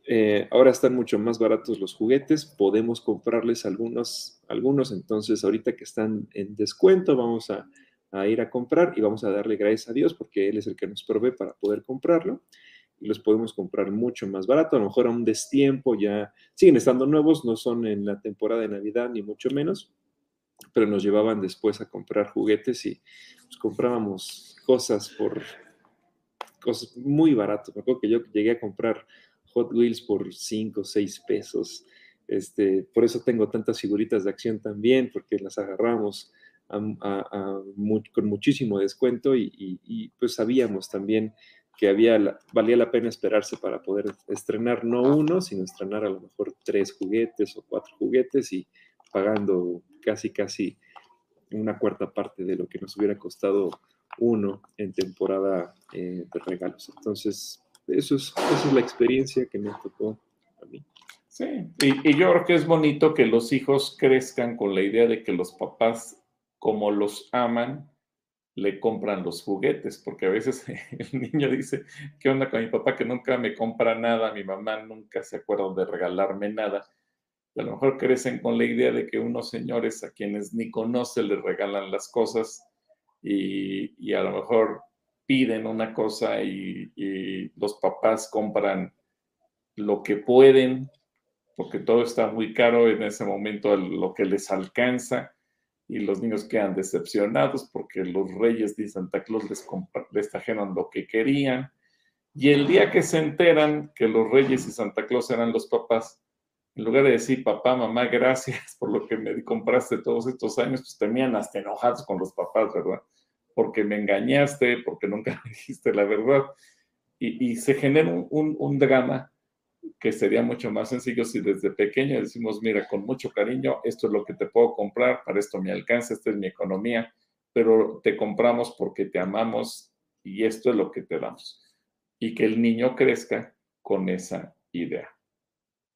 eh, ahora están mucho más baratos los juguetes, podemos comprarles algunos, algunos, entonces ahorita que están en descuento vamos a, ir a comprar y vamos a darle gracias a Dios porque Él es el que nos provee para poder comprarlo los podemos comprar mucho más barato, a lo mejor a un destiempo ya siguen estando nuevos, no son en la temporada de Navidad ni mucho menos, pero nos llevaban después a comprar juguetes y pues, comprábamos cosas por cosas muy baratas. Me acuerdo que yo llegué a comprar Hot Wheels por 5 o 6 pesos. Este, por eso tengo tantas figuritas de acción también, porque las agarramos con muchísimo descuento y, y, pues sabíamos también que había, valía la pena esperarse para poder estrenar no uno, sino estrenar a lo mejor tres juguetes o cuatro juguetes y pagando casi, casi una cuarta parte de lo que nos hubiera costado uno en temporada eh, de regalos. Entonces, eso es, esa es la experiencia que me tocó a mí. Sí, y, y yo creo que es bonito que los hijos crezcan con la idea de que los papás, como los aman, le compran los juguetes, porque a veces <laughs> el niño dice, ¿qué onda con mi papá que nunca me compra nada? Mi mamá nunca se acuerda de regalarme nada. a lo mejor crecen con la idea de que unos señores a quienes ni conoce les regalan las cosas y, a lo mejor piden una cosa y, y los papás compran lo que pueden, porque todo está muy caro en ese momento, lo que les alcanza y los niños quedan decepcionados porque los reyes de Santa Claus les, les trajeron lo que querían. Y el día que se enteran que los reyes y Santa Claus eran los papás, en lugar de decir, papá, mamá, gracias por lo que me compraste todos estos años, pues terminan hasta enojados con los papás, ¿verdad? Porque me engañaste, porque nunca <laughs> me dijiste la verdad. Y, se genera un, un drama que sería mucho más sencillo si desde pequeño decimos, mira, con mucho cariño, esto es lo que te puedo comprar, para esto me alcanza, esta es mi economía, pero te compramos porque te amamos y esto es lo que te damos. Y que el niño crezca con esa idea.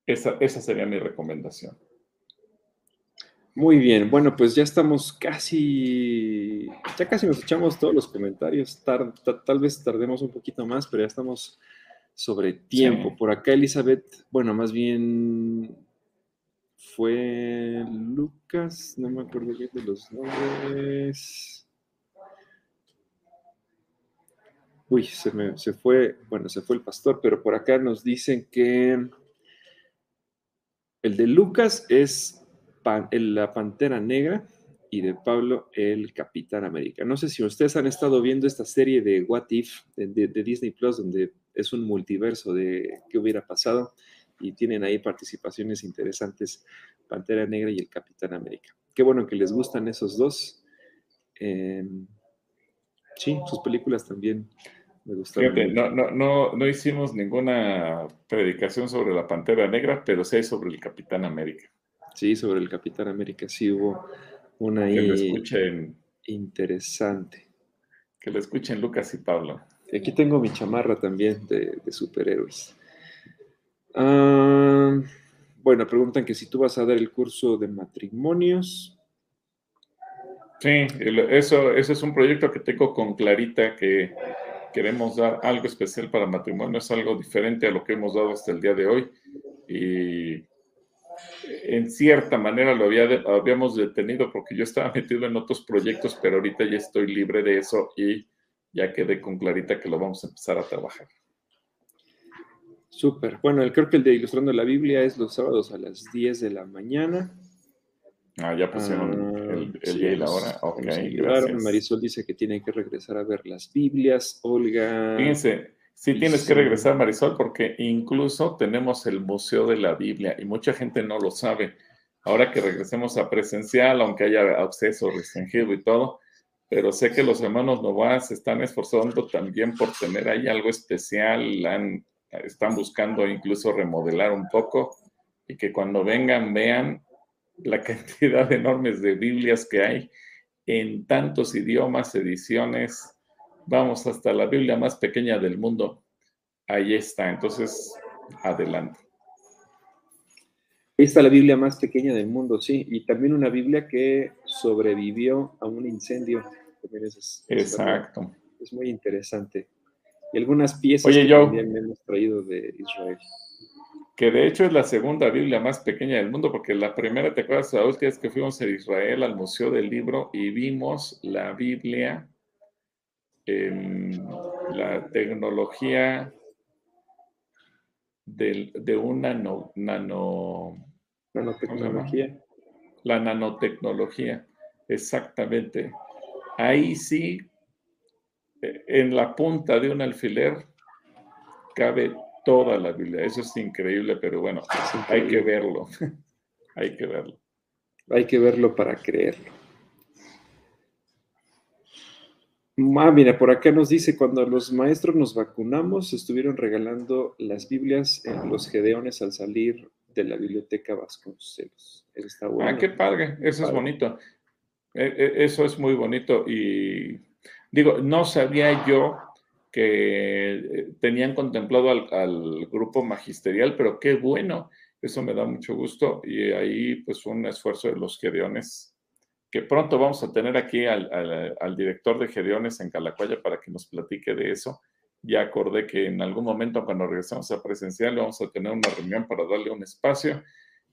Esa, esa sería mi recomendación. Muy bien, bueno, pues ya estamos casi, ya casi nos echamos todos los comentarios, tal vez tardemos un poquito más, pero ya estamos sobre tiempo. Por acá Elizabeth, bueno, más bien fue Lucas, no me acuerdo bien de los nombres. Uy, se me se fue, bueno, se fue el pastor, pero por acá nos dicen que el de Lucas es la pantera negra y de Pablo el Capitán América. No sé si ustedes han estado viendo esta serie de What If de Disney Plus, donde es un multiverso de qué hubiera pasado y tienen ahí participaciones interesantes, Pantera Negra y el Capitán América. Qué bueno que les gustan esos dos. Em, sí, sus películas también me gustaron. no, no, no, no, hicimos ninguna predicación sobre la Pantera Negra, pero sí sobre el Capitán América. Sí, sobre el Capitán América sí hubo una interesante. Que lo escuchen Lucas y Pablo. Aquí tengo mi chamarra también de, superhéroes. Ah, bueno, preguntan que si tú vas a dar el curso de matrimonios. Sí, eso, eso es un proyecto que tengo con Clarita, que queremos dar algo especial para matrimonios, algo diferente a lo que hemos dado hasta el día de hoy. Y en cierta manera lo había habíamos detenido porque yo estaba metido en otros proyectos, pero ahorita ya estoy libre de eso y ya quedé con clarita que lo vamos a empezar a trabajar. Súper. Bueno, creo que el de Ilustrando la Biblia es los sábados a las 10 de la mañana. Ah, ya pusieron Ah, el, el sí, día y la hora. Ok, gracias. Marisol dice que tiene que regresar a ver las Biblias. Olga. Fíjense, sí y tienes que sí. regresar, Marisol, porque incluso tenemos el Museo de la Biblia y mucha gente no lo sabe. Ahora que regresemos a presencial, aunque haya acceso restringido y todo, pero sé que los hermanos Novas se están esforzando también por tener ahí algo especial, han- están buscando incluso remodelar un poco y que cuando vengan vean la <laughs> cantidad enormes de Biblias que hay en tantos idiomas, ediciones, vamos hasta la Biblia más pequeña del mundo. Ahí está, entonces, adelante. Ahí está la Biblia más pequeña del mundo, sí. Y también una Biblia que sobrevivió a un incendio. También es, es- Exacto. es muy interesante. Y algunas piezas Oye, que yo- también hemos traído de Israel. Que de hecho es la segunda Biblia más pequeña del mundo, porque la primera, ¿te acuerdas? La última vez que fuimos a Israel al Museo del Libro y vimos la Biblia, en la tecnología del- de una nano, nano Nanotecnología. la nanotecnología, exactamente. Ahí sí, eh, en la punta de un alfiler cabe toda la Biblia. Eso es increíble, pero bueno, hay que verlo. <laughs> hay que verlo. Hay que verlo para creerlo. Ah, mira, por acá nos dice, cuando los maestros nos vacunamos, estuvieron regalando las Biblias en los Gedeones al salir de la biblioteca Vasconcelos. Eso está bueno. Ah, qué padre, eso es bonito. Eh, eh, Eso es muy bonito y digo, no sabía yo que eh, tenían contemplado al, al grupo magisterial, pero qué bueno, eso me da mucho gusto y ahí pues un esfuerzo de los Gedeones, que pronto vamos a tener aquí al, director de Gedeones en Calacuaya para que nos platique de eso. Ya acordé que en algún momento cuando regresemos a presencial vamos a tener una reunión para darle un espacio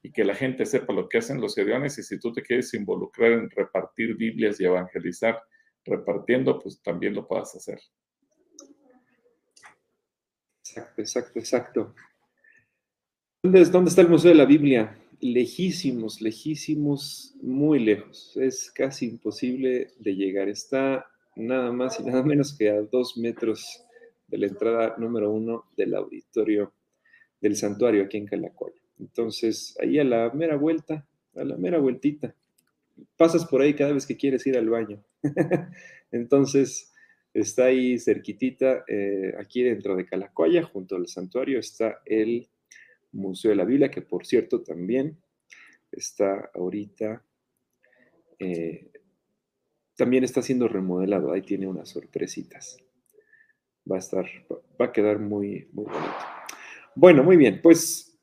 y que la gente sepa lo que hacen los gedeones y si tú te quieres involucrar en repartir Biblias y evangelizar repartiendo, pues también lo puedas hacer. Exacto, exacto, exacto. ¿Dónde, dónde está el Museo de la Biblia? Lejísimos, lejísimos, muy lejos. Es casi imposible de llegar. Está nada más y nada menos que a dos metros de la entrada número uno del auditorio del santuario aquí en Calacoya. Entonces, ahí a la mera vuelta, a la mera vueltita. Pasas por ahí cada vez que quieres ir al baño. <laughs> Entonces, está ahí cerquitita, eh, aquí dentro de Calacoya, junto al santuario, está el Museo de la Biblia, que por cierto también está ahorita, eh, también está siendo remodelado, ahí tiene unas sorpresitas. Va a estar, va- a quedar muy, muy bonito. Bueno, muy bien, pues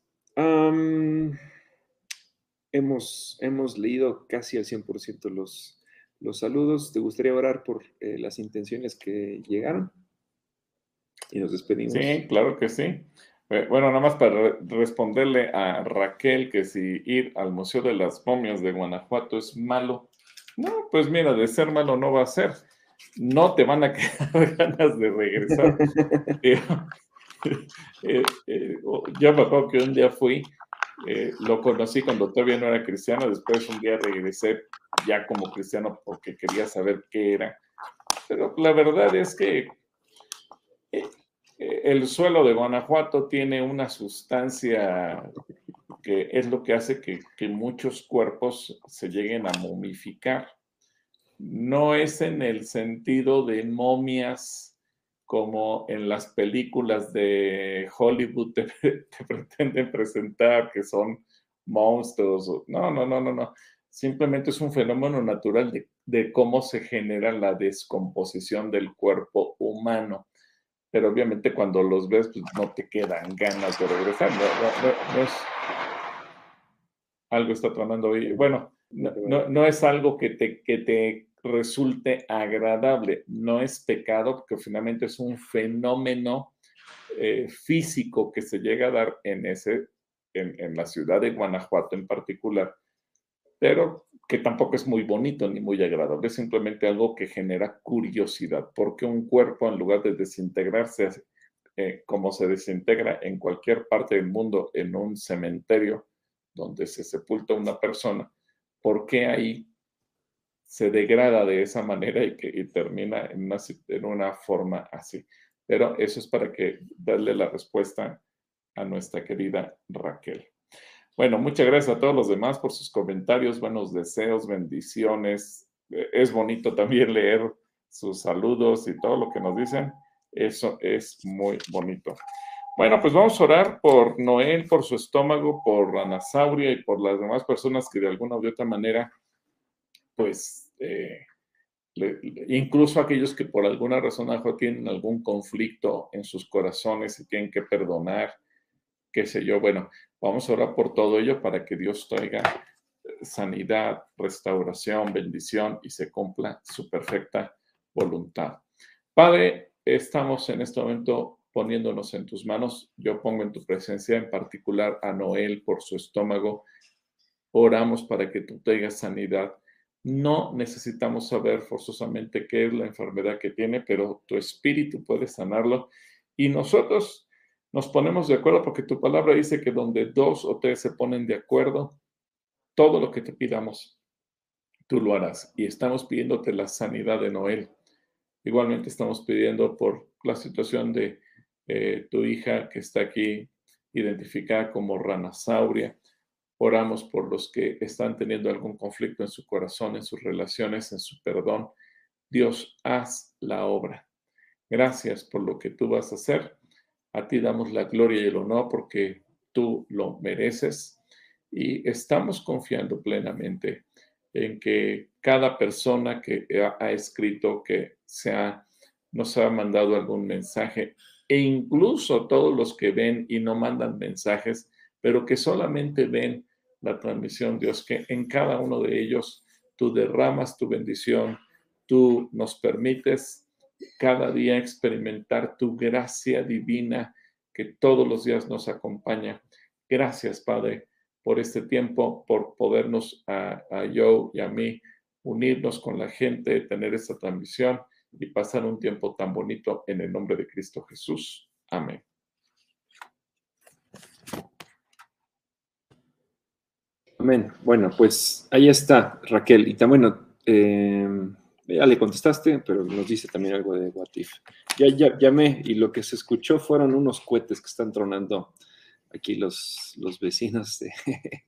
hemos, hemos leído casi al 100% los, los saludos. ¿Te gustaría orar por eh, las intenciones que llegaron? Y nos despedimos. Sí, claro que sí. Eh, Bueno, nada más para re- responderle a Raquel que si ir al Museo de las Momias de Guanajuato es malo. No, pues mira, de ser malo no va a ser. No te van a <laughs> quedar ganas de regresar. <laughs> Eh, eh, eh, oh, yo me acuerdo que un día fui, eh, lo conocí cuando todavía no era cristiano, después un día regresé ya como cristiano porque quería saber qué era. Pero la verdad es que eh, el suelo de Guanajuato tiene una sustancia que es lo que hace que, muchos cuerpos se lleguen a momificar. No es en el sentido de momias como en las películas de Hollywood te, <laughs> te pretenden presentar que son monstruos. No, no, no, no, no. Simplemente es un fenómeno natural de cómo se genera la descomposición del cuerpo humano. Pero obviamente cuando los ves, pues no te quedan ganas de regresar. No, no- no- no es... Algo está tronando hoy. Bueno, no, es algo que te, que te resulte agradable. No es pecado porque finalmente es un fenómeno eh, físico que se llega a dar en ese en, la ciudad de Guanajuato en particular, pero que tampoco es muy bonito ni muy agradable, es simplemente algo que genera curiosidad, porque un cuerpo en lugar de desintegrarse eh, como se desintegra en cualquier parte del mundo en un cementerio donde se sepulta una persona, ¿por qué ahí se degrada de esa manera y, que, termina en una, en una forma así? Pero eso es para que darle la respuesta a nuestra querida Raquel. Bueno, muchas gracias a todos los demás por sus comentarios, buenos deseos, bendiciones. Eh, es bonito también leer sus saludos y todo lo que nos dicen. Eso es muy bonito. Bueno, pues vamos a orar por Noel, por su estómago, por Anasauria y por las demás personas que de alguna u otra manera, pues, eh, incluso aquellos que por alguna razón tienen algún conflicto en sus corazones y tienen que perdonar, qué sé yo. Bueno, vamos a orar por todo ello para que Dios traiga eh, sanidad, restauración, bendición y se cumpla su perfecta voluntad. Padre, estamos en este momento poniéndonos en tus manos. Yo pongo en tu presencia en particular a Noel por su estómago. Oramos para que tú traigas sanidad. No necesitamos saber forzosamente qué es la enfermedad que tiene, pero tu espíritu puede sanarlo. Y nosotros nos ponemos de acuerdo porque tu palabra dice que donde dos o tres se ponen de acuerdo, todo lo que te pidamos, tú lo harás. Y estamos pidiéndote la sanidad de Noel. Igualmente estamos pidiendo por la situación de eh, tu hija que está aquí identificada como ranasauria. Oramos por los que están teniendo algún conflicto en su corazón, en sus relaciones, en su perdón. Dios, haz la obra. Gracias por lo que tú vas a hacer a ti damos la gloria y el honor porque tú lo mereces. Y estamos confiando plenamente en que cada persona que ha, escrito, que se nos ha mandado algún mensaje, e incluso todos los que ven y no mandan mensajes, pero que solamente ven la transmisión, Dios, que en cada uno de ellos tú derramas tu bendición, tú nos permites cada día experimentar tu gracia divina que todos los días nos acompaña. Gracias, Padre, por este tiempo, por podernos a, yo y a mí unirnos con la gente, tener esta transmisión y pasar un tiempo tan bonito en el nombre de Cristo Jesús. Amén. Amén. Bueno, pues ahí está, Raquel. Y también, eh, ya le contestaste, pero nos dice también algo de What Ya, ya llamé y lo que se escuchó fueron unos cohetes que están tronando aquí los, los vecinos de, <laughs>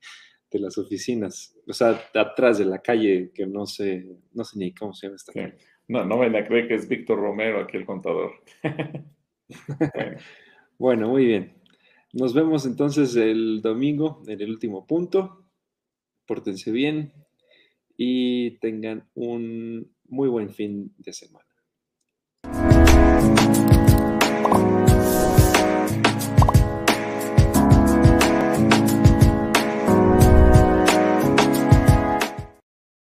de las oficinas. O sea, atrás de la calle, que no sé, no sé ni cómo se llama esta calle. No, no me a creer que es Víctor Romero aquí el contador. <laughs> bueno, muy bien. Nos vemos entonces el domingo en el último punto. Pórtense bien y tengan un muy buen fin de semana.